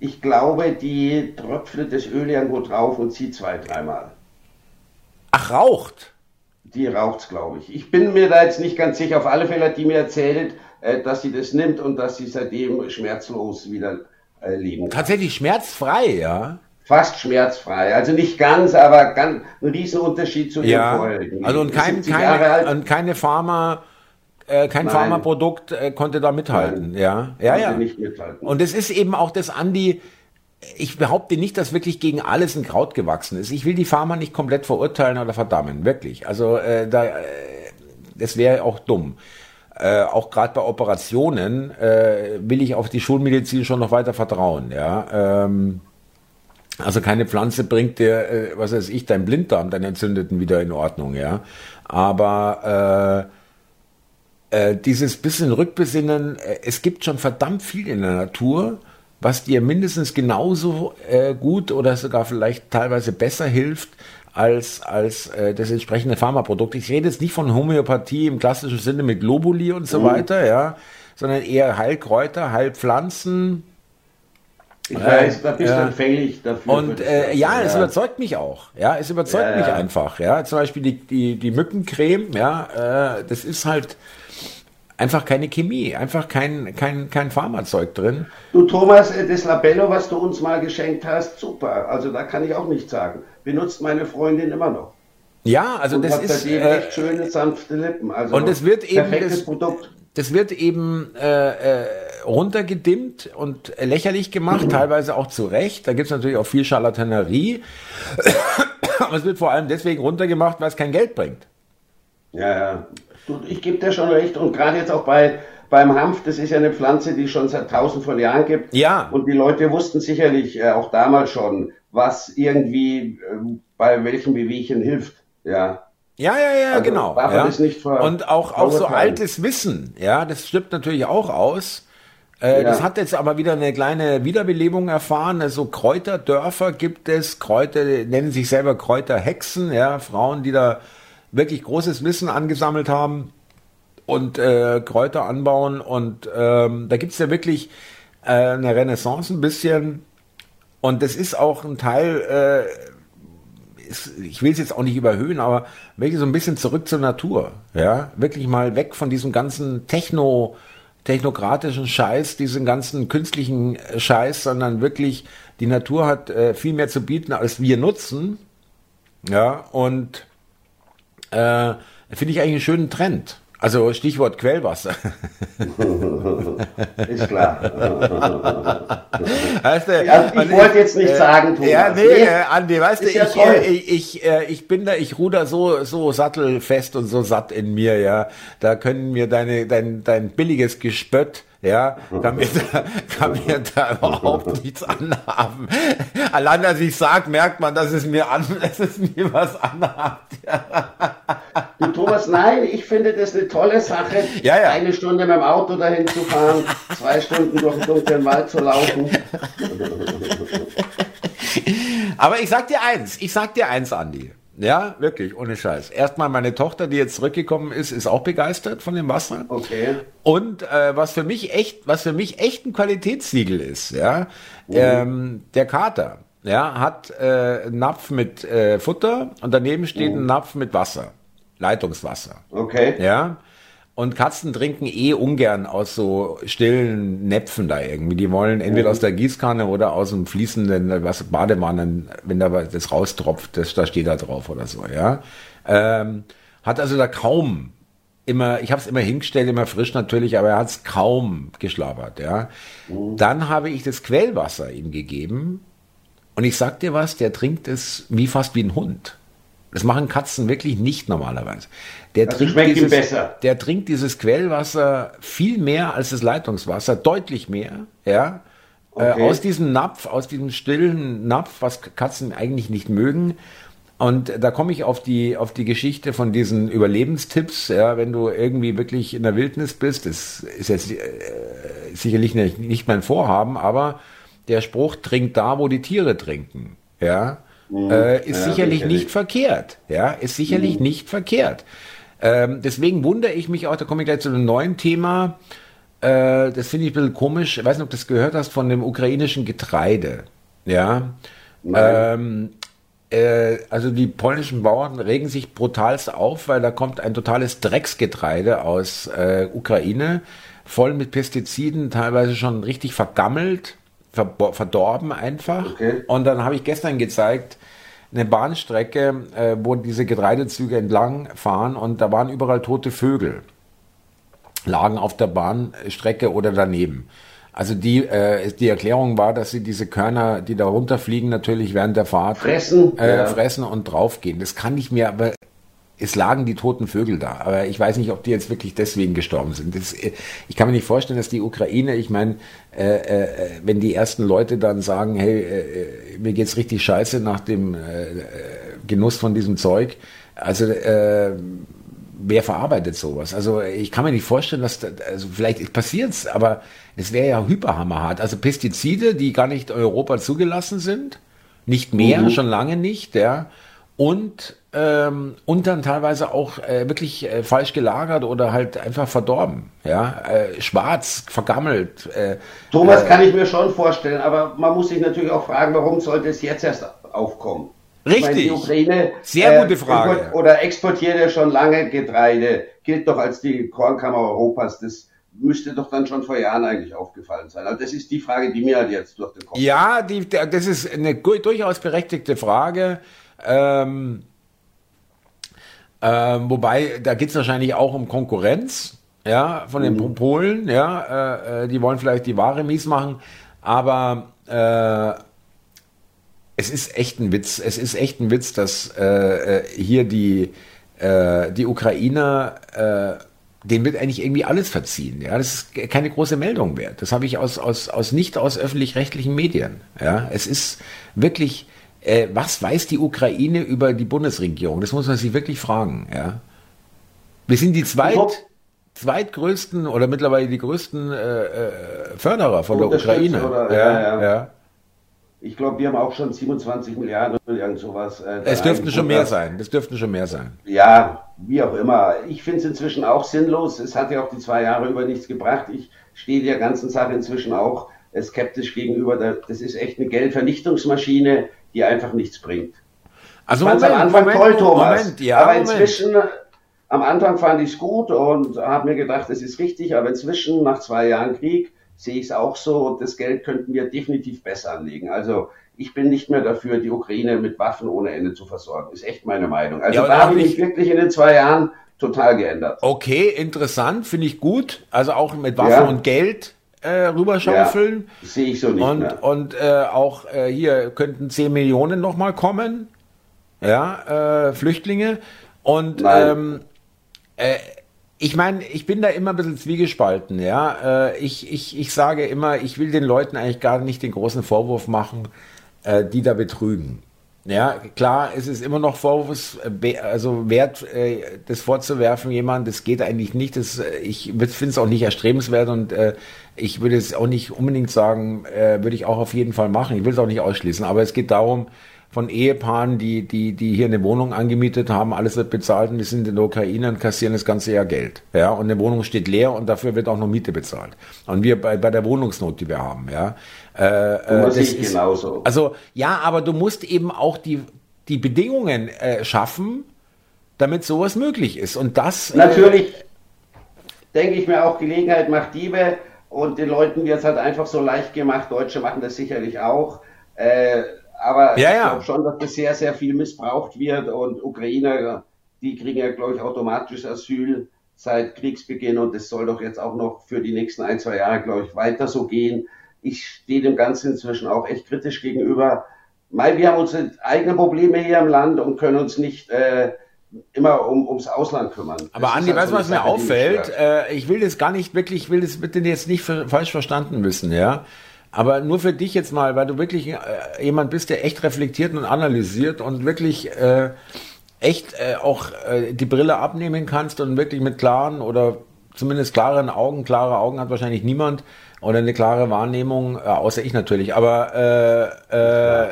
Speaker 2: Ich glaube, die tröpfelt das Öl irgendwo drauf und zieht zwei, dreimal.
Speaker 1: Ach, raucht?
Speaker 2: Die raucht's, glaube ich. Ich bin mir da jetzt nicht ganz sicher. Auf alle Fälle hat die mir erzählt, äh, dass sie das nimmt und dass sie seitdem schmerzlos wieder äh, leben
Speaker 1: kann. Tatsächlich schmerzfrei, ja?
Speaker 2: fast schmerzfrei. Also nicht ganz, aber ganz, ein Riesenunterschied zu
Speaker 1: ja, den vorherigen. Also und, kein, keine, und keine Pharma, äh, kein Pharmaprodukt äh, konnte da mithalten. Nein, ja, ja, ja. Mithalten. Und es ist eben auch das Andi, ich behaupte nicht, dass wirklich gegen alles ein Kraut gewachsen ist. Ich will die Pharma nicht komplett verurteilen oder verdammen, wirklich. Also äh, da, äh, das wäre auch dumm. Äh, auch gerade bei Operationen äh, will ich auf die Schulmedizin schon noch weiter vertrauen. Ja, ähm, also keine Pflanze bringt dir, äh, was weiß ich, dein Blinddarm, deinen Entzündeten wieder in Ordnung, ja. Aber äh, äh, dieses bisschen Rückbesinnen, äh, es gibt schon verdammt viel in der Natur, was dir mindestens genauso äh, gut oder sogar vielleicht teilweise besser hilft als, als äh, das entsprechende Pharmaprodukt. Ich rede jetzt nicht von Homöopathie im klassischen Sinne mit Globuli und so mhm. weiter, ja, sondern eher Heilkräuter, Heilpflanzen,
Speaker 2: ich weiß, da bist du empfänglich dafür.
Speaker 1: Und äh, ja, es überzeugt mich auch. Ja, es überzeugt ja, mich ja. einfach. Ja, zum Beispiel die, die, die Mückencreme, ja, äh, das ist halt einfach keine Chemie, einfach kein, kein, kein Pharmazeug drin.
Speaker 2: Du Thomas, äh, das Labello, was du uns mal geschenkt hast, super. Also da kann ich auch nichts sagen. Benutzt meine Freundin immer noch.
Speaker 1: Ja, also und das ist
Speaker 2: äh, echt schöne sanfte Lippen. Also
Speaker 1: und es wird eben das, Produkt. Das wird eben äh, äh, runtergedimmt und lächerlich gemacht, mhm. teilweise auch zu Recht. Da gibt es natürlich auch viel Charlatanerie. Aber es wird vor allem deswegen runtergemacht, weil es kein Geld bringt.
Speaker 2: Ja, ja. Ich gebe dir schon recht. Und gerade jetzt auch bei, beim Hanf, das ist ja eine Pflanze, die es schon seit tausend von Jahren gibt.
Speaker 1: Ja.
Speaker 2: Und die Leute wussten sicherlich äh, auch damals schon, was irgendwie äh, bei welchem Bewegchen hilft. Ja.
Speaker 1: Ja, ja, ja, also genau. Ja. und auch, auch so altes Wissen, ja, das stirbt natürlich auch aus. Äh, ja. Das hat jetzt aber wieder eine kleine Wiederbelebung erfahren. Also Kräuterdörfer gibt es, Kräuter nennen sich selber Kräuterhexen, ja, Frauen, die da wirklich großes Wissen angesammelt haben und äh, Kräuter anbauen. Und ähm, da gibt's ja wirklich äh, eine Renaissance ein bisschen. Und das ist auch ein Teil, äh, ist, ich will es jetzt auch nicht überhöhen, aber wirklich so ein bisschen zurück zur Natur. Ja, wirklich mal weg von diesem ganzen Techno- technokratischen Scheiß, diesen ganzen künstlichen äh, Scheiß, sondern wirklich die Natur hat äh, viel mehr zu bieten, als wir nutzen. Ja, und äh, finde ich eigentlich einen schönen Trend. Also Stichwort Quellwasser.
Speaker 2: Ist klar. weißt du, ja, ich wollte jetzt nicht äh, sagen,
Speaker 1: Thomas. Ja, nee, nee. Äh, Andi, weißt du, ja ich, äh, ich, ich, äh, ich bin da, ich ruder so, so sattelfest und so satt in mir, ja. Da können mir deine, dein, dein billiges Gespött ja, kann mir da, kann mir da überhaupt nichts anhaben. Allein, als ich sag, merkt man, dass es mir an, dass es mir was anhabt.
Speaker 2: Du Thomas, nein, ich finde das eine tolle Sache,
Speaker 1: ja, ja.
Speaker 2: eine Stunde mit dem Auto dahin zu fahren, zwei Stunden durch den dunklen Wald zu laufen.
Speaker 1: Aber ich sag dir eins, ich sag dir eins, Andi. Ja, wirklich, ohne Scheiß. Erstmal meine Tochter, die jetzt zurückgekommen ist, ist auch begeistert von dem Wasser.
Speaker 2: Okay.
Speaker 1: Und äh, was für mich echt, was für mich echt ein Qualitätssiegel ist, ja, mhm. ähm, der Kater, ja, hat äh, einen Napf mit äh, Futter und daneben steht mhm. ein Napf mit Wasser, Leitungswasser.
Speaker 2: Okay.
Speaker 1: Ja. Und Katzen trinken eh ungern aus so stillen Näpfen da irgendwie. Die wollen entweder aus der Gießkanne oder aus dem fließenden was Badewannen, wenn da das raustropft, das, da steht da drauf oder so, ja. Ähm, hat also da kaum immer, ich habe es immer hingestellt, immer frisch natürlich, aber er hat es kaum geschlabbert, ja. Mhm. Dann habe ich das Quellwasser ihm gegeben und ich sag dir was, der trinkt es wie fast wie ein Hund. Das machen Katzen wirklich nicht normalerweise. Der,
Speaker 2: das
Speaker 1: trinkt
Speaker 2: dieses, besser.
Speaker 1: der trinkt dieses Quellwasser viel mehr als das Leitungswasser, deutlich mehr, ja. Äh, okay. Äh, aus diesem Napf, aus diesem stillen Napf, was Katzen eigentlich nicht mögen. Und da komme ich auf die, auf die Geschichte von diesen Überlebenstipps, ja, wenn du irgendwie wirklich in der Wildnis bist, das ist jetzt äh, sicherlich nicht, nicht mein Vorhaben, aber der Spruch trinkt da, wo die Tiere trinken, ja. Mhm. Äh, ist ja, sicherlich nicht verkehrt. Ja, ist sicherlich mhm. nicht verkehrt. Ähm, deswegen wundere ich mich auch, da komme ich gleich zu einem neuen Thema. Äh, das finde ich ein bisschen komisch. Ich weiß nicht, ob du das gehört hast von dem ukrainischen Getreide. Ja. Ähm, äh, also die polnischen Bauern regen sich brutalst auf, weil da kommt ein totales Drecksgetreide aus äh, Ukraine, voll mit Pestiziden, teilweise schon richtig vergammelt verdorben einfach. Okay. Und dann habe ich gestern gezeigt, eine Bahnstrecke, äh, wo diese Getreidezüge entlang fahren und da waren überall tote Vögel, lagen auf der Bahnstrecke oder daneben. Also die, äh, die Erklärung war, dass sie diese Körner, die da runterfliegen, natürlich während der Fahrt
Speaker 2: fressen,
Speaker 1: äh, ja. fressen und draufgehen. Das kann ich mir aber es lagen die toten Vögel da. Aber ich weiß nicht, ob die jetzt wirklich deswegen gestorben sind. Das, ich kann mir nicht vorstellen, dass die Ukraine, ich meine, äh, äh, wenn die ersten Leute dann sagen, hey, äh, äh mir geht's richtig scheiße nach dem äh, Genuss von diesem Zeug, also äh, wer verarbeitet sowas? Also ich kann mir nicht vorstellen, dass, also vielleicht passiert's, aber es wäre ja hyperhammerhart. Also Pestizide, die gar nicht Europa zugelassen sind, nicht mehr, mhm. schon lange nicht, ja und ähm, und dann teilweise auch äh, wirklich äh, falsch gelagert oder halt einfach verdorben, ja, äh, schwarz, vergammelt. Äh,
Speaker 2: Thomas äh, kann ich mir schon vorstellen, aber man muss sich natürlich auch fragen, warum sollte es jetzt erst aufkommen?
Speaker 1: Richtig. Meine,
Speaker 2: die Ukraine
Speaker 1: sehr gute Frage.
Speaker 2: Oder exportiert ja schon lange Getreide, gilt doch als die Kornkammer Europas. Das müsste doch dann schon vor Jahren eigentlich aufgefallen sein. Also das ist die Frage, die mir halt jetzt durch den Kopf.
Speaker 1: Ja, die, das ist eine durchaus berechtigte Frage. Ähm, ähm, wobei, da geht es wahrscheinlich auch um Konkurrenz, ja, von den mhm. Polen, ja, äh, äh, die wollen vielleicht die Ware mies machen, aber äh, es ist echt ein Witz, es ist echt ein Witz, dass äh, äh hier die, äh, die Ukrainer, äh, denen wird eigentlich irgendwie alles verziehen, ja, das ist keine große Meldung wert, das habe ich aus, aus, aus nicht aus öffentlich-rechtlichen Medien, ja, es ist wirklich, äh, was weiß die Ukraine über die Bundesregierung? Das muss man sich wirklich fragen. Ja? Wir sind die zweit, zweitgrößten oder mittlerweile die größten äh, äh Förderer von der Ukraine.
Speaker 2: Oder, ja, ja, ja. Ich glaube, wir haben auch schon 27 Milliarden oder irgend sowas.
Speaker 1: Äh, es dürften schon mehr sein. Das dürften schon mehr sein.
Speaker 2: Ja, wie auch immer. Ich finde es inzwischen auch sinnlos. Es hat ja auch die zwei Jahre über nichts gebracht. Ich stehe der ganzen Sache inzwischen auch skeptisch gegenüber. Das ist echt eine Geldvernichtungsmaschine die einfach nichts bringt.
Speaker 1: Also Moment, am
Speaker 2: Anfang
Speaker 1: Moment,
Speaker 2: toll, Thomas. Moment, ja, aber inzwischen, am Anfang fand ich es gut und habe mir gedacht, es ist richtig, aber inzwischen, nach zwei Jahren Krieg, sehe ich es auch so, das Geld könnten wir definitiv besser anlegen. Also ich bin nicht mehr dafür, die Ukraine mit Waffen ohne Ende zu versorgen. Ist echt meine Meinung. Also ja, da habe ich mich wirklich in den zwei Jahren total geändert.
Speaker 1: Okay, interessant, finde ich gut. Also auch mit Waffen ja. und Geld äh, rüberschaufeln.
Speaker 2: Ja, sehe ich so nicht
Speaker 1: und,
Speaker 2: mehr.
Speaker 1: Und äh, auch äh, hier könnten 10 Millionen nochmal kommen. Ja, äh, Flüchtlinge. Und ähm, äh, ich meine, ich bin da immer ein bisschen zwiegespalten, ja. Äh, ich, ich, ich sage immer, ich will den Leuten eigentlich gar nicht den großen Vorwurf machen, die da betrügen. Ja, klar, es ist immer noch Vorwurfs, äh, also wert, äh, das vorzuwerfen, jemand, das geht eigentlich nicht. Das, äh, ich finde es auch nicht erstrebenswert und äh, ich würde es auch nicht unbedingt sagen, äh, würde ich auch auf jeden Fall machen. Ich will es auch nicht ausschließen, aber es geht darum, von Ehepaaren, die, die, die hier eine Wohnung angemietet haben, alles wird bezahlt und die sind in der Ukraine und kassieren das ganze Jahr Geld. Ja, und eine Wohnung steht leer und dafür wird auch noch Miete bezahlt. Und wir bei, bei der Wohnungsnot, die wir haben, ja.
Speaker 2: Äh, äh das ist genauso.
Speaker 1: Also, ja, aber du musst eben auch die, die Bedingungen äh, schaffen, damit sowas möglich ist. Und das.
Speaker 2: Äh, Natürlich denke ich mir auch, Gelegenheit macht Diebe und den Leuten wird es halt einfach so leicht gemacht. Deutsche machen das sicherlich auch. Äh, aber
Speaker 1: ja,
Speaker 2: ich
Speaker 1: ja.
Speaker 2: glaube schon, dass das sehr, sehr viel missbraucht wird und Ukrainer, die kriegen ja, glaube ich, automatisch Asyl seit Kriegsbeginn und das soll doch jetzt auch noch für die nächsten ein, zwei Jahre, glaube ich, weiter so gehen. Ich stehe dem Ganzen inzwischen auch echt kritisch gegenüber. Weil wir haben unsere eigenen Probleme hier im Land und können uns nicht äh, immer um, ums Ausland kümmern.
Speaker 1: Aber Andi, weißt du, was mir auffällt? Äh, ich will das gar nicht wirklich, ich will das bitte jetzt nicht falsch verstanden wissen, ja. Aber nur für dich jetzt mal, weil du wirklich äh, jemand bist, der echt reflektiert und analysiert und wirklich äh, echt äh, auch äh, die Brille abnehmen kannst und wirklich mit klaren oder zumindest klaren Augen, klare Augen hat wahrscheinlich niemand oder eine klare Wahrnehmung, äh, außer ich natürlich. Aber äh, äh,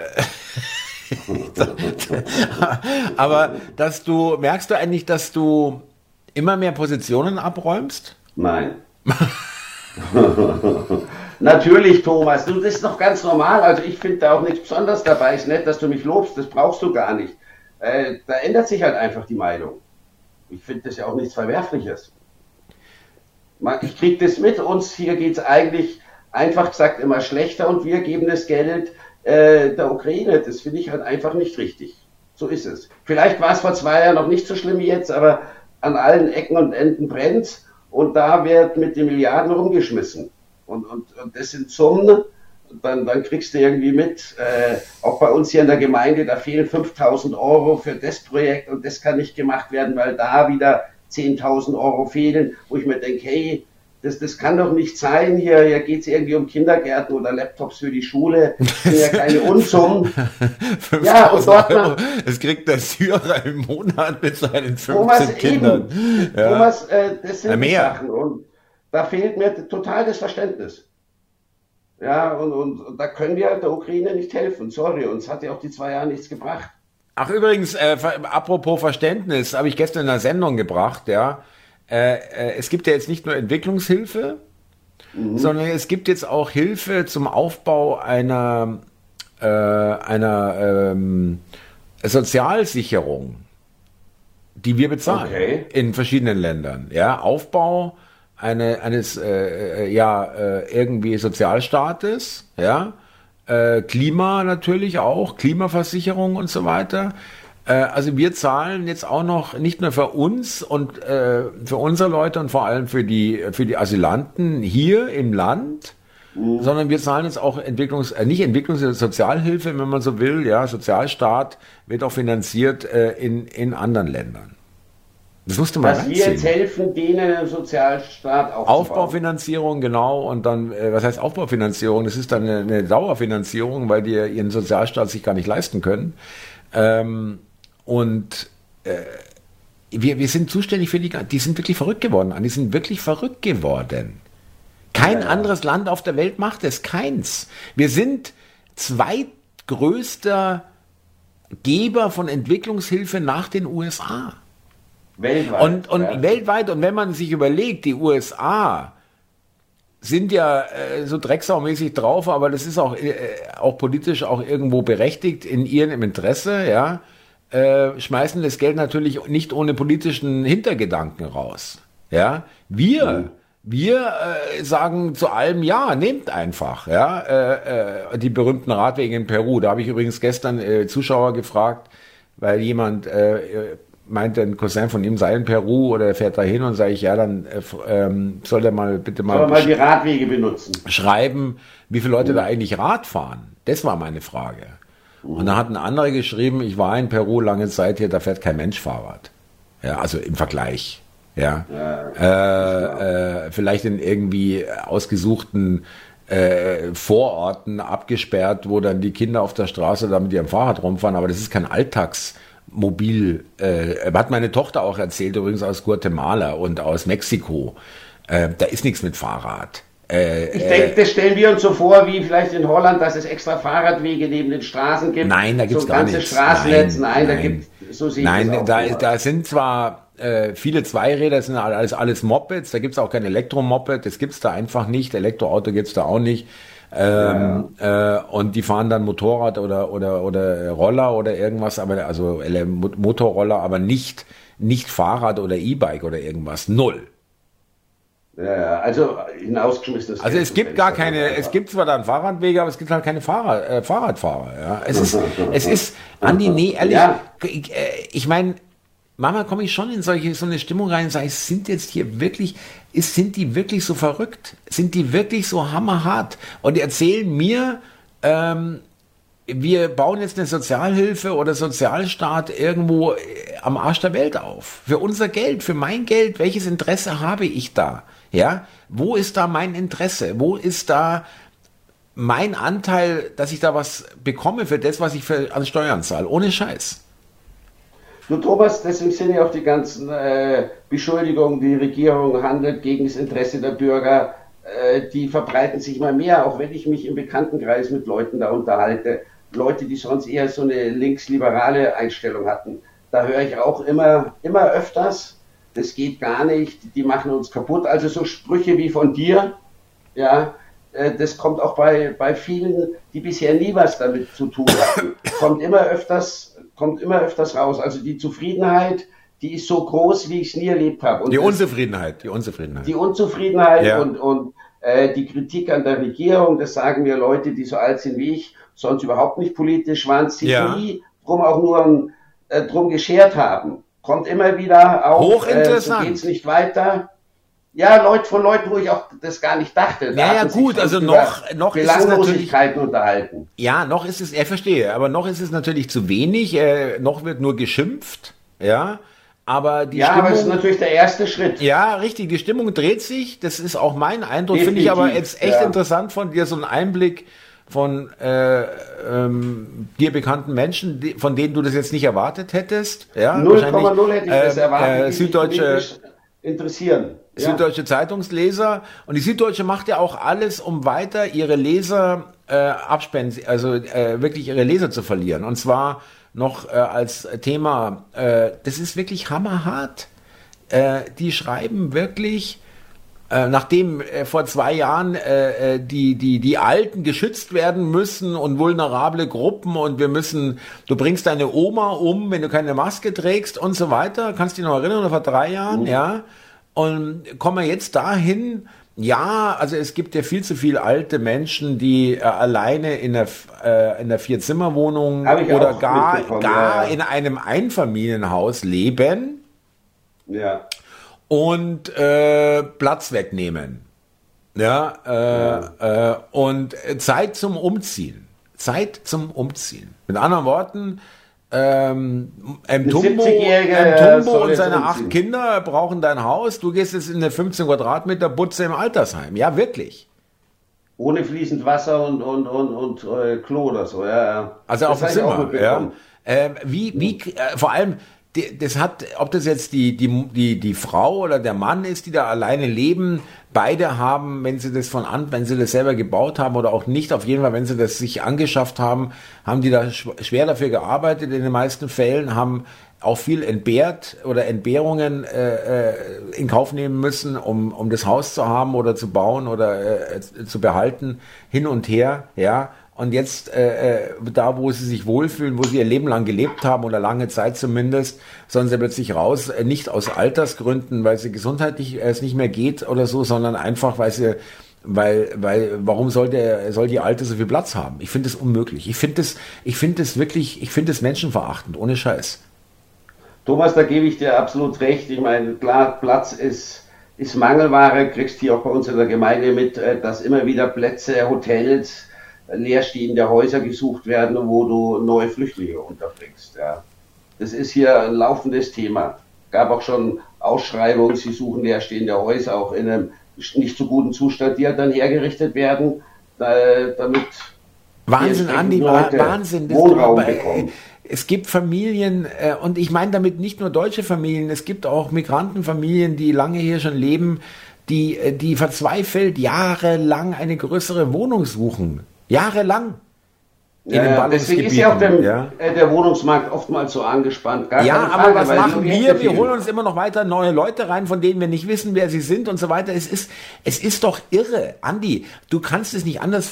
Speaker 1: aber dass du merkst du eigentlich, dass du immer mehr Positionen abräumst?
Speaker 2: Nein. Natürlich, Thomas, du, das ist doch ganz normal. Also ich finde da auch nichts Besonderes dabei. Ist nett, dass du mich lobst, das brauchst du gar nicht. Äh, da ändert sich halt einfach die Meinung. Ich finde das ja auch nichts Verwerfliches. Ich kriege das mit, uns hier geht es eigentlich einfach gesagt immer schlechter und wir geben das Geld äh, der Ukraine. Das finde ich halt einfach nicht richtig. So ist es. Vielleicht war es vor zwei Jahren noch nicht so schlimm wie jetzt, aber an allen Ecken und Enden brennt und da wird mit den Milliarden rumgeschmissen. Und, und, und das sind Summen, dann, dann kriegst du irgendwie mit, äh, auch bei uns hier in der Gemeinde, da fehlen 5000 Euro für das Projekt und das kann nicht gemacht werden, weil da wieder 10.000 Euro fehlen, wo ich mir denke, hey, das, das kann doch nicht sein. Hier, hier geht es irgendwie um Kindergärten oder Laptops für die Schule. Das sind ja keine Unsummen.
Speaker 1: ja, und dort Euro, das kriegt der Syrer im Monat mit seinen 15 Thomas, Kindern.
Speaker 2: Eben. Ja. Thomas, äh, das sind ja, Sachen. Und da fehlt mir total das Verständnis. Ja, und, und, und da können wir der Ukraine nicht helfen. Sorry, uns hat ja auch die zwei Jahre nichts gebracht.
Speaker 1: Ach, übrigens, äh, apropos Verständnis, habe ich gestern in der Sendung gebracht, ja äh, äh, es gibt ja jetzt nicht nur Entwicklungshilfe, mhm. sondern es gibt jetzt auch Hilfe zum Aufbau einer, äh, einer ähm, Sozialsicherung, die wir bezahlen okay. in verschiedenen Ländern. Ja, Aufbau eine, eines äh, äh ja äh, irgendwie Sozialstaates, ja, äh, Klima natürlich auch, Klimaversicherung und so weiter. Äh, also wir zahlen jetzt auch noch nicht nur für uns und äh, für unsere Leute und vor allem für die für die Asylanten hier im Land, mhm. sondern wir zahlen jetzt auch Entwicklungs äh, nicht Entwicklungs Sozialhilfe, wenn man so will, ja Sozialstaat wird auch finanziert äh, in in anderen Ländern.
Speaker 2: Das musste man Dass wir jetzt helfen, denen einen Sozialstaat aufzubauen.
Speaker 1: Aufbaufinanzierung, genau. Und dann, äh, was heißt Aufbaufinanzierung? Das ist dann eine, eine Dauerfinanzierung, weil die ihren Sozialstaat sich gar nicht leisten können. Ähm, und äh, wir, wir sind zuständig für die, die sind wirklich verrückt geworden, die sind wirklich verrückt geworden. Kein ja. anderes Land auf der Welt macht es, keins. Wir sind zweitgrößter Geber von Entwicklungshilfe nach den USA. Weltweit. Und, und ja. weltweit, und wenn man sich überlegt, die USA sind ja äh, so drecksaumäßig drauf, aber das ist auch, äh, auch politisch auch irgendwo berechtigt in ihrem Interesse, ja äh, schmeißen das Geld natürlich nicht ohne politischen Hintergedanken raus. Ja, wir, mhm. wir äh, sagen zu allem ja, nehmt einfach. Ja, äh, äh, die berühmten Radwege in Peru. Da habe ich übrigens gestern äh, Zuschauer gefragt, weil jemand äh, meinte, ein Cousin von ihm sei in Peru oder er fährt dahin und sage ich, ja, dann äh, ähm, soll er mal bitte mal,
Speaker 2: soll mal die Radwege benutzen.
Speaker 1: Schreiben, wie viele Leute mhm. da eigentlich Rad fahren. Das war meine Frage. Und da hat ein anderer geschrieben, ich war in Peru lange Zeit hier, da fährt kein Mensch Fahrrad. Ja, also im Vergleich. Ja. ja äh, äh, vielleicht in irgendwie ausgesuchten äh, Vororten abgesperrt, wo dann die Kinder auf der Straße da mit ihrem Fahrrad rumfahren, aber das ist kein Alltagsmobil. Äh, hat meine Tochter auch erzählt, übrigens aus Guatemala und aus Mexiko. Äh, da ist nichts mit Fahrrad.
Speaker 2: Äh, ich denke, das stellen wir uns so vor, wie vielleicht in Holland, dass es extra Fahrradwege neben den Straßen gibt.
Speaker 1: Nein, da gibt es so gar ganze
Speaker 2: nichts. Straßennetz, nein, nein, da gibt
Speaker 1: so sehe Nein, da, da sind zwar äh, viele Zweiräder, sind alles, alles Mopeds, da gibt es auch kein Elektromoped, das gibt es da einfach nicht, Elektroauto gibt es da auch nicht. Ähm, ja. äh, und die fahren dann Motorrad oder, oder, oder Roller oder irgendwas, aber also Motorroller, aber nicht, nicht Fahrrad oder E-Bike oder irgendwas. Null.
Speaker 2: Ja, also hinausgeschmissenes.
Speaker 1: Also es gibt gar keine, es gibt zwar dann Fahrradwege, aber es gibt halt keine Fahrrad, äh, Fahrradfahrer. Ja. Es ist, es ist, Andi, nee, ehrlich, ja. ich, äh, ich meine, Mama komme ich schon in solche, so eine Stimmung rein und sage, sind jetzt hier wirklich, ist, sind die wirklich so verrückt? Sind die wirklich so hammerhart? Und erzählen mir, ähm, wir bauen jetzt eine Sozialhilfe oder Sozialstaat irgendwo äh, am Arsch der Welt auf. Für unser Geld, für mein Geld, welches Interesse habe ich da? Ja, wo ist da mein Interesse? Wo ist da mein Anteil, dass ich da was bekomme für das, was ich für, an Steuern zahle? Ohne Scheiß.
Speaker 2: Du Thomas, deswegen sind ja auch die ganzen äh, Beschuldigungen, die Regierung handelt gegen das Interesse der Bürger, äh, die verbreiten sich immer mehr, auch wenn ich mich im Bekanntenkreis mit Leuten da unterhalte. Leute, die sonst eher so eine linksliberale Einstellung hatten. Da höre ich auch immer, immer öfters, das geht gar nicht, die machen uns kaputt. Also so Sprüche wie von dir, ja, äh, das kommt auch bei, bei vielen, die bisher nie was damit zu tun hatten, kommt immer öfters, kommt immer öfters raus. Also die Zufriedenheit, die ist so groß, wie ich es nie erlebt habe.
Speaker 1: Und die Unzufriedenheit, die Unzufriedenheit.
Speaker 2: Die Unzufriedenheit ja. und, und Äh, die Kritik an der Regierung, das sagen mir Leute, die so alt sind wie ich, sonst überhaupt nicht politisch waren, sich ja. nie drum auch nur äh, drum geschert haben. Kommt immer wieder
Speaker 1: auch, Hochinteressant.
Speaker 2: Äh, so geht's nicht weiter. Ja, Leute von Leuten, wo ich auch das gar nicht dachte.
Speaker 1: Da ja, ja, gut, also noch, noch
Speaker 2: ist es natürlich, unterhalten.
Speaker 1: Ja, noch ist es, er verstehe, aber noch ist es natürlich zu wenig, äh, noch wird nur geschimpft, ja. Aber die
Speaker 2: ja,
Speaker 1: Stimmung,
Speaker 2: aber es ist natürlich der erste Schritt.
Speaker 1: Ja, richtig. Die Stimmung dreht sich. Das ist auch mein Eindruck. Finde ich aber jetzt echt ja. interessant von dir, so einen Einblick von äh, ähm, dir bekannten Menschen, die, von denen du das jetzt nicht erwartet hättest. Ja,
Speaker 2: 0,0 hätte ich das äh, erwartet.
Speaker 1: Äh, Süddeutsche
Speaker 2: interessieren.
Speaker 1: Ja. Süddeutsche Zeitungsleser. Und die Süddeutsche macht ja auch alles, um weiter ihre Leser äh, abspenden, also äh, wirklich ihre Leser zu verlieren. Und zwar noch äh, als Thema, äh, das ist wirklich hammerhart. Äh, die schreiben wirklich, äh, nachdem äh, vor zwei Jahren äh, die, die, die Alten geschützt werden müssen und vulnerable Gruppen und wir müssen, du bringst deine Oma um, wenn du keine Maske trägst und so weiter, kannst du dich noch erinnern, vor drei Jahren, mhm. ja, und kommen wir jetzt dahin, ja, also es gibt ja viel zu viele alte Menschen, die äh, alleine in der, äh, in der Vierzimmerwohnung oder gar, gar ja, ja. in einem Einfamilienhaus leben.
Speaker 2: Ja.
Speaker 1: Und äh, Platz wegnehmen. Ja, äh, ja. Äh, und Zeit zum Umziehen. Zeit zum Umziehen. Mit anderen Worten, ähm, Mtumbo, Mtumbo und seine acht Kinder brauchen dein Haus. Du gehst jetzt in eine 15 Quadratmeter Butze im Altersheim. Ja, wirklich.
Speaker 2: Ohne fließend Wasser und, und, und, und äh, Klo oder so, ja.
Speaker 1: Also das auf dem Zimmer, ja. Äh, wie, wie, äh, vor allem, das hat, ob das jetzt die, die, die, die Frau oder der Mann ist, die da alleine leben, beide haben, wenn sie das von an, wenn sie das selber gebaut haben oder auch nicht, auf jeden Fall, wenn sie das sich angeschafft haben, haben die da schwer dafür gearbeitet in den meisten Fällen, haben auch viel entbehrt oder Entbehrungen äh, äh, in Kauf nehmen müssen, um, um das Haus zu haben oder zu bauen oder äh, zu behalten, hin und her, ja. Und jetzt, äh, äh, da wo sie sich wohlfühlen, wo sie ihr Leben lang gelebt haben oder lange Zeit zumindest, sollen sie plötzlich raus, äh, nicht aus Altersgründen, weil sie gesundheitlich äh, es nicht mehr geht oder so, sondern einfach, weil sie weil, weil, warum soll der, soll die Alte so viel Platz haben? Ich finde es unmöglich. Ich finde es, ich finde es wirklich, ich finde es menschenverachtend, ohne Scheiß.
Speaker 2: Thomas, da gebe ich dir absolut recht. Ich meine, klar, Platz ist, ist Mangelware. Kriegst hier auch bei uns in der Gemeinde mit, dass immer wieder Plätze, Hotels, leerstehende Häuser gesucht werden, wo du neue Flüchtlinge unterbringst. Ja. Das ist hier ein laufendes Thema. Gab auch schon Ausschreibungen, sie suchen leerstehende Häuser auch in einem nicht so guten Zustand, die dann hergerichtet werden, damit
Speaker 1: Wahnsinn, Andi, Wahnsinn. Wohnraum bekommen. Es gibt Familien, äh, und ich meine damit nicht nur deutsche Familien, es gibt auch Migrantenfamilien, die lange hier schon leben, die, äh, die verzweifelt jahrelang eine größere Wohnung suchen. Jahrelang.
Speaker 2: In ja, deswegen ist ja auch der, ja. Äh, der, Wohnungsmarkt oftmals so angespannt.
Speaker 1: Gar ja, Frage, aber was machen wir? Wir holen uns immer noch weiter neue Leute rein, von denen wir nicht wissen, wer sie sind und so weiter. Es ist, es ist doch irre. Andi, du kannst es nicht anders,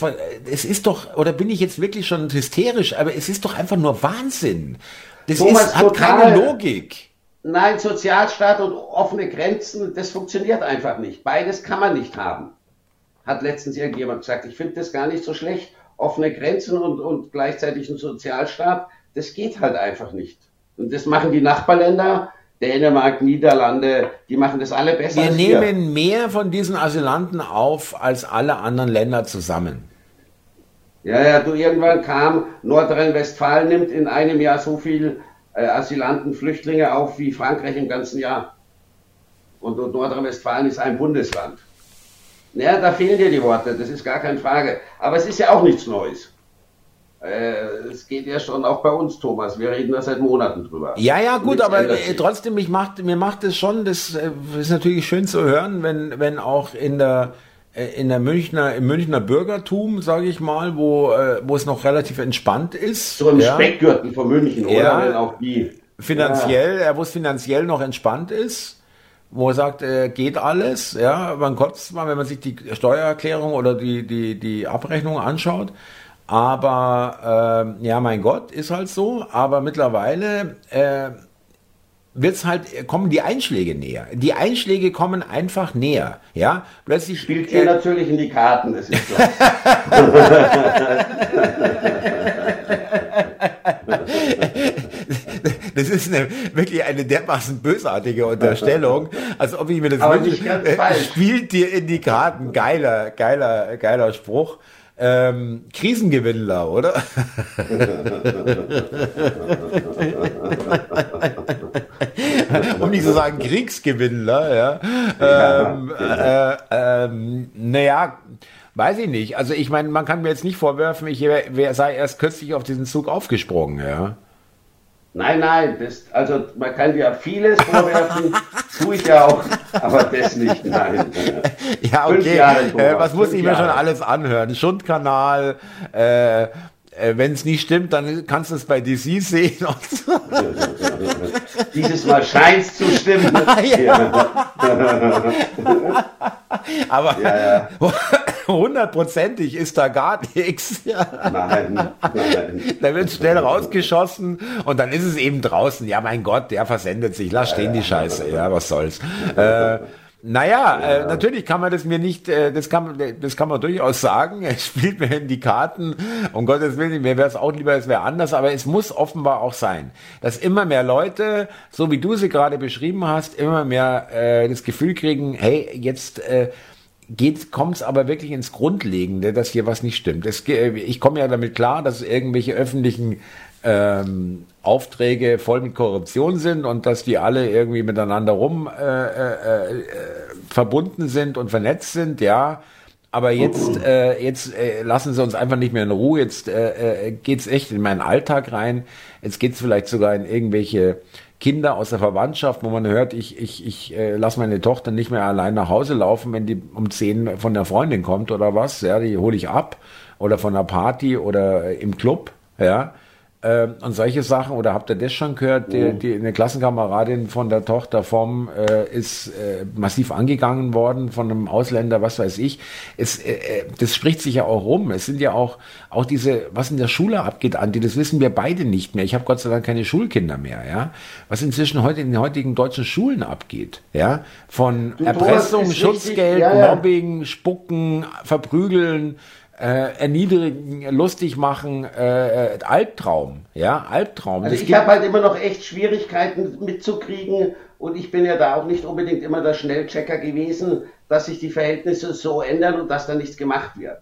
Speaker 1: es ist doch, oder bin ich jetzt wirklich schon hysterisch, aber es ist doch einfach nur Wahnsinn. Das Thomas, ist, hat total, keine Logik.
Speaker 2: Nein, Sozialstaat und offene Grenzen, das funktioniert einfach nicht. Beides kann man nicht haben hat letztens irgendjemand gesagt, ich finde das gar nicht so schlecht. Offene Grenzen und, und gleichzeitig ein Sozialstaat, das geht halt einfach nicht. Und das machen die Nachbarländer, Dänemark, Niederlande, die machen das alle besser.
Speaker 1: Wir nehmen mehr von diesen Asylanten auf als alle anderen Länder zusammen.
Speaker 2: Ja, ja, du irgendwann kam, Nordrhein-Westfalen nimmt in einem Jahr so viel äh, Asylanten, Flüchtlinge auf wie Frankreich im ganzen Jahr. Und, und Nordrhein-Westfalen ist ein Bundesland. Ja, da fehlen dir die Worte, das ist gar keine Frage. Aber es ist ja auch nichts Neues. Äh, es geht ja schon auch bei uns, Thomas. Wir reden da seit Monaten drüber.
Speaker 1: Ja, ja, gut, aber äh, trotzdem, mich macht, mir macht es schon, das äh, ist natürlich schön zu hören, wenn, wenn auch in der, in der Münchner, im Münchner Bürgertum, sage ich mal, wo, wo es noch relativ entspannt ist.
Speaker 2: So im ja. Speckgürtel von München,
Speaker 1: ja, oder? Wenn auch die. Finanziell, ja. wo es finanziell noch entspannt ist wo er sagt, äh, geht alles, ja, man kotzt mal, wenn man sich die Steuererklärung oder die, die, die Abrechnung anschaut. Aber äh, ja, mein Gott, ist halt so. Aber mittlerweile äh, wird's halt, kommen die Einschläge näher. Die Einschläge kommen einfach näher. Ja,
Speaker 2: plötzlich. Spielt hier äh, natürlich in die Karten, das ist klar.
Speaker 1: das ist eine, wirklich eine dermaßen bösartige Unterstellung, als ob ich mir das wünsche. Äh, spielt dir in die Karten. Geiler, geiler, geiler Spruch. Ähm, Krisengewinnler, oder? um nicht zu sagen Kriegsgewinnler, ja. Ähm, äh, ähm, naja, weiß ich nicht. Also ich meine, man kann mir jetzt nicht vorwerfen, ich wär, sei erst kürzlich auf diesen Zug aufgesprungen, ja.
Speaker 2: Nein, nein, das, also man kann ja vieles vorwerfen, tue ich ja auch, aber das nicht, nein.
Speaker 1: Ja, okay. Äh, was muss ich mir schon alles anhören? Schundkanal, äh, wenn es nicht stimmt, dann kannst du es bei DC sehen.
Speaker 2: Dieses Mal scheint es zu stimmen.
Speaker 1: Aber ja, ja. hundertprozentig ist da gar nichts. Nein, nein. Da wird schnell rausgeschossen und dann ist es eben draußen. Ja, mein Gott, der versendet sich. Lass stehen die Scheiße. Ja, was soll's. Äh, naja, ja. äh, natürlich kann man das mir nicht, äh, das kann das kann man durchaus sagen. Es spielt mir in die Karten. Um Gottes Willen, mir wäre es auch lieber, es wäre anders, aber es muss offenbar auch sein, dass immer mehr Leute, so wie du sie gerade beschrieben hast, immer mehr äh, das Gefühl kriegen, hey, jetzt äh, kommt es aber wirklich ins Grundlegende, dass hier was nicht stimmt. Es, ich komme ja damit klar, dass irgendwelche öffentlichen ähm, Aufträge voll mit Korruption sind und dass die alle irgendwie miteinander rum äh, äh, äh, verbunden sind und vernetzt sind, ja. Aber jetzt, äh, jetzt äh, lassen sie uns einfach nicht mehr in Ruhe. Jetzt äh, äh, geht's echt in meinen Alltag rein. Jetzt geht's vielleicht sogar in irgendwelche Kinder aus der Verwandtschaft, wo man hört, ich, ich, ich äh, lasse meine Tochter nicht mehr allein nach Hause laufen, wenn die um zehn von der Freundin kommt oder was. Ja, die hole ich ab oder von einer Party oder im Club. Ja, ähm, und solche Sachen, oder habt ihr das schon gehört? Die, mhm. die, eine Klassenkameradin von der Tochter vom äh, ist äh, massiv angegangen worden von einem Ausländer, was weiß ich. Es, äh, äh, das spricht sich ja auch rum. Es sind ja auch, auch diese, was in der Schule abgeht, Andi, das wissen wir beide nicht mehr. Ich habe Gott sei Dank keine Schulkinder mehr, ja. Was inzwischen heute in den heutigen deutschen Schulen abgeht, ja. Von du, Erpressung, Schutzgeld, ja, ja. Mobbing, Spucken, Verprügeln, äh, erniedrigen, lustig machen, äh, äh, Albtraum, ja, Albtraum.
Speaker 2: Also ich habe halt immer noch echt Schwierigkeiten mitzukriegen und ich bin ja da auch nicht unbedingt immer der Schnellchecker gewesen, dass sich die Verhältnisse so ändern und dass da nichts gemacht wird.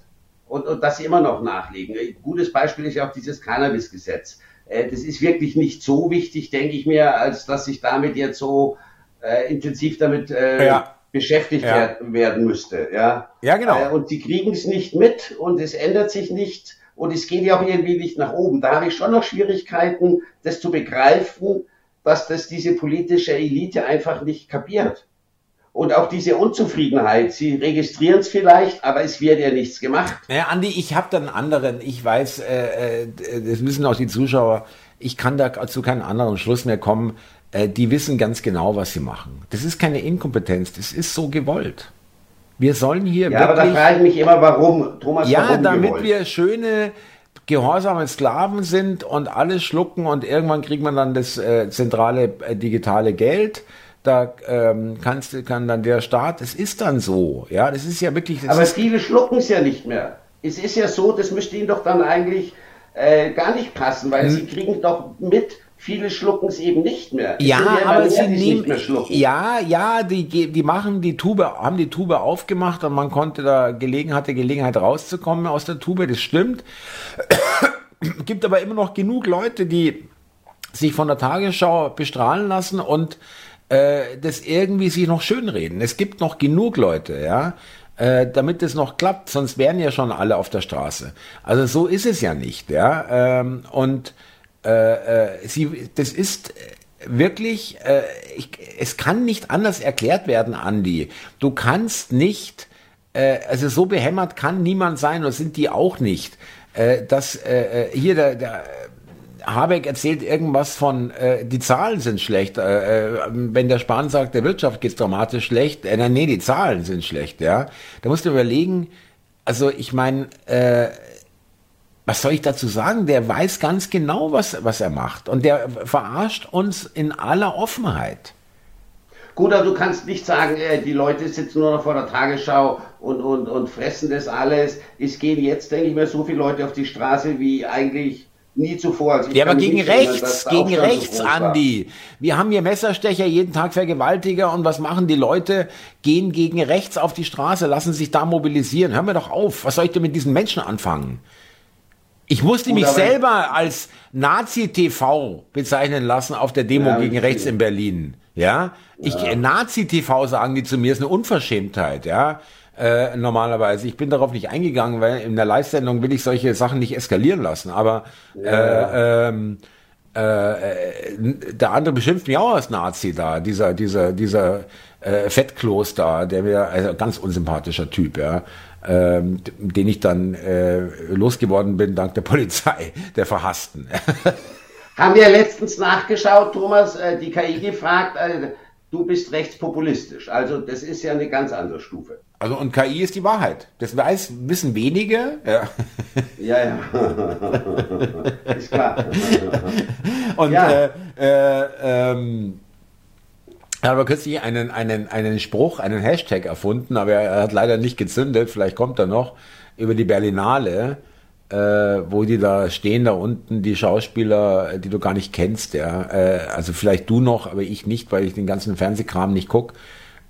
Speaker 2: Und, und dass sie immer noch nachlegen. Ein gutes Beispiel ist ja auch dieses Cannabis-Gesetz. Äh, das ist wirklich nicht so wichtig, denke ich mir, als dass sich damit jetzt so äh, intensiv damit äh, ja beschäftigt ja. werden müsste. Ja,
Speaker 1: ja genau.
Speaker 2: Äh, und sie kriegen es nicht mit und es ändert sich nicht und es geht ja auch irgendwie nicht nach oben. Da habe ich schon noch Schwierigkeiten, das zu begreifen, dass das diese politische Elite einfach nicht kapiert. Und auch diese Unzufriedenheit, sie registrieren es vielleicht, aber es wird ja nichts gemacht.
Speaker 1: Ja, Andi, ich habe da einen anderen, ich weiß, äh, äh, das müssen auch die Zuschauer, ich kann da zu keinem anderen Schluss mehr kommen. Äh, die wissen ganz genau, was sie machen. Das ist keine Inkompetenz, das ist so gewollt. Wir sollen hier
Speaker 2: ja, wirklich... aber da frage ich mich immer, warum,
Speaker 1: Thomas, Ja, warum damit gewollt? wir schöne, gehorsame Sklaven sind und alles schlucken und irgendwann kriegt man dann das äh, zentrale äh, digitale Geld da ähm, kannst, kann dann der Staat, es ist dann so, ja, das ist ja wirklich.
Speaker 2: Aber viele schlucken es ja nicht mehr. Es ist ja so, das müsste ihnen doch dann eigentlich äh, gar nicht passen, weil hm. sie kriegen doch mit, Viele schlucken es eben nicht mehr.
Speaker 1: ja, aber sie nehmen, ja, ja, die, die machen die Tube, haben die Tube aufgemacht und man konnte da gelegen, hatte Gelegenheit rauszukommen aus der Tube, das stimmt. Gibt aber immer noch genug Leute, die sich von der Tagesschau bestrahlen lassen und äh, das irgendwie sich noch schönreden. Es gibt noch genug Leute, ja, äh, damit es noch klappt, sonst wären ja schon alle auf der Straße. Also so ist es ja nicht, ja. Ähm, und äh, äh, sie, das ist wirklich, äh, ich, es kann nicht anders erklärt werden, Andi. Du kannst nicht, äh, also so behämmert kann niemand sein, und sind die auch nicht, äh, dass äh, äh hier der, der Habeck erzählt irgendwas von, äh, die Zahlen sind schlecht. Äh, äh, wenn der Spahn sagt, der Wirtschaft geht's dramatisch schlecht, äh, nee, die Zahlen sind schlecht, ja. Da musst du überlegen, also ich meine, äh, was soll ich dazu sagen? Der weiß ganz genau, was, was er macht. Und der verarscht uns in aller Offenheit.
Speaker 2: Gut, aber du kannst nicht sagen, äh, die Leute sitzen nur noch vor der Tagesschau und, und, und fressen das alles. Es gehen jetzt, denke ich mir, so viele Leute auf die Straße wie eigentlich nie zuvor.
Speaker 1: Also ja, aber gegen rechts, gegen rechts, so Andi. Wir haben hier Messerstecher, jeden Tag Vergewaltiger und was machen die Leute? Gehen gegen rechts auf die Straße, lassen sich da mobilisieren. Hör mir doch auf. Was soll ich denn mit diesen Menschen anfangen? Ich musste Gut, mich selber als Nazi-TV bezeichnen lassen auf der Demo ja, gegen rechts in Berlin. Ja, ich ja. Nazi-TV sagen die zu mir, ist eine Unverschämtheit, ja. Äh, normalerweise. Ich bin darauf nicht eingegangen, weil in der Live-Sendung will ich solche Sachen nicht eskalieren lassen. Aber ja. äh, ähm, äh, der andere beschimpft mich auch als Nazi da, dieser, dieser, dieser äh, Fettkloster, der mir, also ganz unsympathischer Typ, ja. Ähm, den ich dann äh, losgeworden bin dank der Polizei, der Verhassten.
Speaker 2: Haben wir letztens nachgeschaut, Thomas, äh, die KI gefragt, äh, du bist rechtspopulistisch. Also das ist ja eine ganz andere Stufe.
Speaker 1: Also und KI ist die Wahrheit. Das weiß, wissen wenige. Ja,
Speaker 2: ja. ja. ist klar.
Speaker 1: und ja. äh, äh, ähm, er hat aber kürzlich einen, einen, einen Spruch, einen Hashtag erfunden, aber er hat leider nicht gezündet, vielleicht kommt er noch, über die Berlinale äh, wo die da stehen, da unten, die Schauspieler, die du gar nicht kennst, ja. Äh, also vielleicht du noch, aber ich nicht, weil ich den ganzen Fernsehkram nicht guck.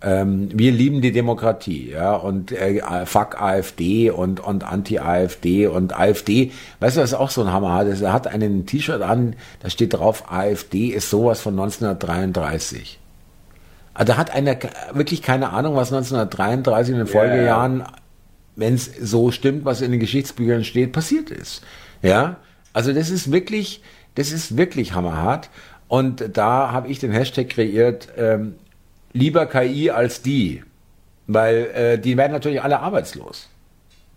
Speaker 1: Ähm, wir lieben die Demokratie, ja, und äh, fuck AfD und, und Anti-AfD und AfD. Weißt du, was auch so ein Hammer hat? Er hat einen T-Shirt an, da steht drauf, AfD ist sowas von 1933. Also da hat einer wirklich keine Ahnung, was 1933 in den Folgejahren yeah wenn es so stimmt, was in den Geschichtsbüchern steht, passiert ist. Ja, also das ist wirklich, das ist wirklich hammerhart. Und da habe ich den Hashtag kreiert, ähm, lieber KI als die, weil äh, die werden natürlich alle arbeitslos,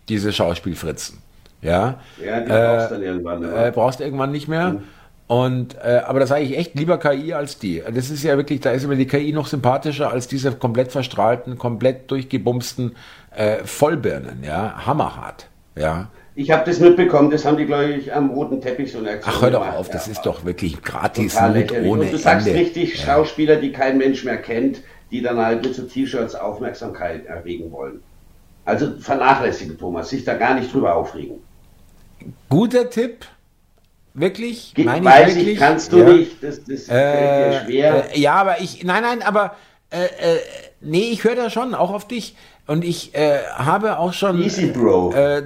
Speaker 1: diese Schauspielfritzen. Ja, ja die brauchst äh, dann irgendwann. Äh, brauchst du irgendwann nicht mehr. Mhm. Und äh, aber das sage ich echt lieber KI als die. Das ist ja wirklich, da ist immer die KI noch sympathischer als diese komplett verstrahlten, komplett durchgebumsten äh, Vollbirnen, ja, hammerhart, ja.
Speaker 2: Ich habe das mitbekommen, das haben die, glaube ich, am roten Teppich so eine
Speaker 1: Aktion Ach, hör doch auf, das ist doch wirklich gratis Mut
Speaker 2: ohne Und du sagst Ende. richtig, ja. Schauspieler, die kein Mensch mehr kennt, die dann halt mit so T-Shirts Aufmerksamkeit erregen wollen. Also vernachlässigen, Thomas, sich da gar nicht drüber aufregen.
Speaker 1: Guter Tipp, wirklich?
Speaker 2: Ge Meine weiß ich, wirklich? ich, kannst du ja. nicht, das, das äh, fällt dir schwer.
Speaker 1: Äh, ja, aber ich, nein, nein, aber äh, äh, nee, ich höre da schon, auch auf dich. Und ich äh, habe auch schon
Speaker 2: Easy, Bro.
Speaker 1: Äh,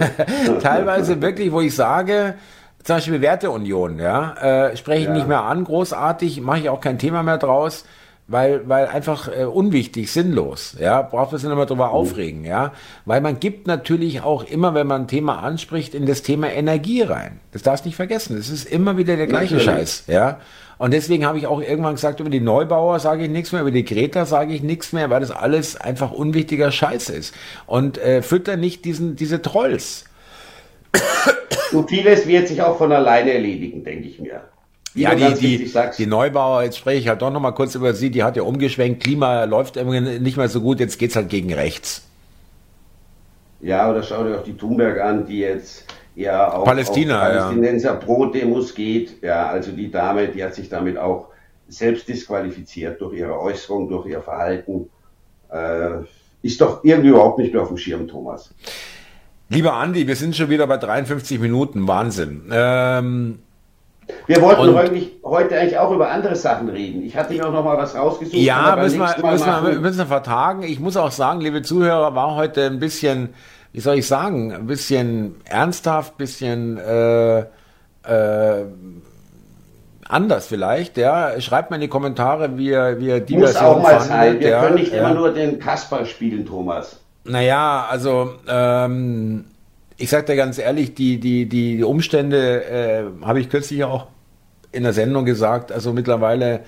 Speaker 1: teilweise wirklich, wo ich sage, zum Beispiel Werteunion, ja, äh, spreche ich ja. nicht mehr an, großartig, mache ich auch kein Thema mehr draus, weil, weil einfach äh, unwichtig, sinnlos, ja, braucht man sich nicht mehr drüber mhm. aufregen, ja, weil man gibt natürlich auch immer, wenn man ein Thema anspricht, in das Thema Energie rein. Das darfst du nicht vergessen, es ist immer wieder der gleiche natürlich. Scheiß, ja. Und deswegen habe ich auch irgendwann gesagt, über die Neubauer sage ich nichts mehr, über die Greta sage ich nichts mehr, weil das alles einfach unwichtiger Scheiß ist. Und äh, fütter nicht diesen, diese Trolls.
Speaker 2: So vieles wird sich auch von alleine erledigen, denke ich mir.
Speaker 1: Ja, die, die, die Neubauer, jetzt spreche ich halt doch noch mal kurz über sie, die hat ja umgeschwenkt, Klima läuft nicht mehr so gut, jetzt geht's halt gegen rechts.
Speaker 2: Ja, oder schau dir auch die Thunberg an, die jetzt ja auch
Speaker 1: Palästina,
Speaker 2: auf Palästinenser ja. Pro-Demos geht. Ja, also die Dame, die hat sich damit auch selbst disqualifiziert durch ihre Äußerung, durch ihr Verhalten. Äh, ist doch irgendwie überhaupt nicht mehr auf dem Schirm, Thomas.
Speaker 1: Lieber Andi, wir sind schon wieder bei 53 Minuten. Wahnsinn. Ähm,
Speaker 2: wir wollten eigentlich, heute eigentlich auch über andere Sachen reden. Ich hatte mir auch noch mal was rausgesucht.
Speaker 1: Ja, müssen wir, müssen, wir, müssen wir vertagen. Ich muss auch sagen, liebe Zuhörer, war heute ein bisschen wie soll ich sagen, ein bisschen ernsthaft, bisschen äh, äh, anders vielleicht, ja. Schreibt mal in die Kommentare, wie ihr, wie ihr die
Speaker 2: Muss Version auch mal fandet, sein. Wir ja, können nicht ja. immer nur den Kasper spielen, Thomas.
Speaker 1: Naja, also ähm, ich sag dir ganz ehrlich, die, die, die Umstände äh, habe ich kürzlich auch in der Sendung gesagt, also mittlerweile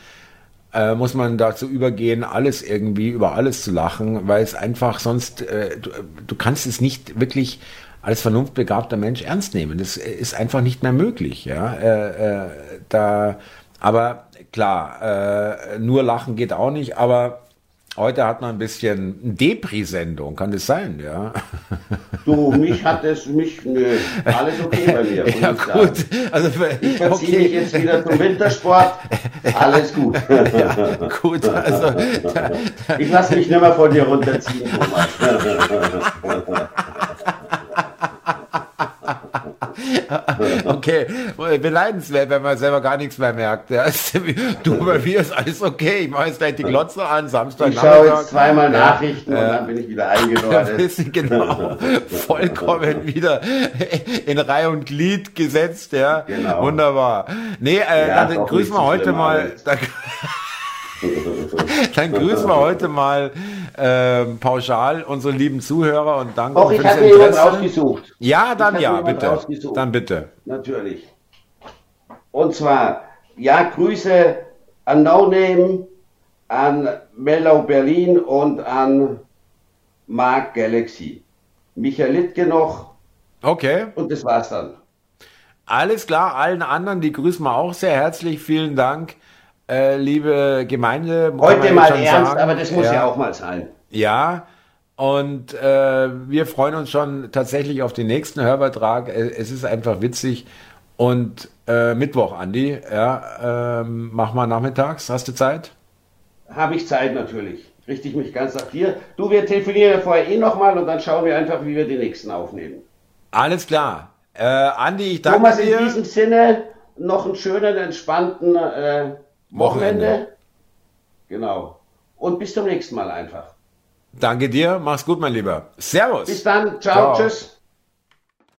Speaker 1: äh, muss man dazu übergehen, alles irgendwie über alles zu lachen, weil es einfach sonst, äh, du, du kannst es nicht wirklich als vernunftbegabter Mensch ernst nehmen. Das ist einfach nicht mehr möglich. Ja, äh, äh, da, aber klar, äh, nur lachen geht auch nicht. Aber Heute hat man ein bisschen Depri-Sendung, kann das sein, ja?
Speaker 2: Du, mich hat es, mich, nö, alles okay bei mir.
Speaker 1: ja, gut. Also,
Speaker 2: ich verziehe okay. mich jetzt wieder zum Wintersport, alles gut.
Speaker 1: ja, gut, also.
Speaker 2: Ich lasse mich nicht mehr von dir runterziehen, Thomas.
Speaker 1: okay, beneidenswert, wenn man selber gar nichts mehr merkt. Ja, du, bei mir ist alles okay. Ich mache jetzt gleich die Glotze an, Samstag
Speaker 2: Ich schaue jetzt zweimal Nachrichten ja, und dann bin ich wieder eingenordet.
Speaker 1: genau, vollkommen wieder in Reihe und Glied gesetzt. Ja, genau. wunderbar. Nee, äh, ja, dann grüßen wir heute mal... Dann grüßen wir heute mal äh, pauschal unsere lieben Zuhörer und danke
Speaker 2: Auch ich habe mir jemand rausgesucht.
Speaker 1: Ja, dann ja, bitte. Dann bitte.
Speaker 2: Natürlich. Und zwar, ja, Grüße an No Name, an Mellow Berlin und an Mark Galaxy. Michael Littke noch.
Speaker 1: Okay.
Speaker 2: Und das war's dann.
Speaker 1: Alles klar, allen anderen, die grüßen wir auch sehr herzlich. Vielen Dank äh, liebe Gemeinde.
Speaker 2: Heute mal ernst, sagen. aber das muss ja. ja. auch mal sein.
Speaker 1: Ja, und äh, wir freuen uns schon tatsächlich auf den nächsten Hörvertrag. Äh, es ist einfach witzig. Und äh, Mittwoch, Andi, ja, ähm, mach mal nachmittags. Hast du Zeit?
Speaker 2: Habe ich Zeit natürlich. Richte ich mich ganz nach dir. Du, wir telefonieren vorher eh nochmal und dann schauen wir einfach, wie wir die nächsten aufnehmen.
Speaker 1: Alles klar. Äh, Andi, ich danke
Speaker 2: Thomas,
Speaker 1: dir.
Speaker 2: Thomas, in diesem Sinne noch einen schönen, entspannten äh, Wochenende. Wochenende. Genau. Und bis zum nächsten Mal einfach.
Speaker 1: Danke dir. Mach's gut, mein Lieber. Servus.
Speaker 2: Bis dann. Ciao. Ciao. Tschüss.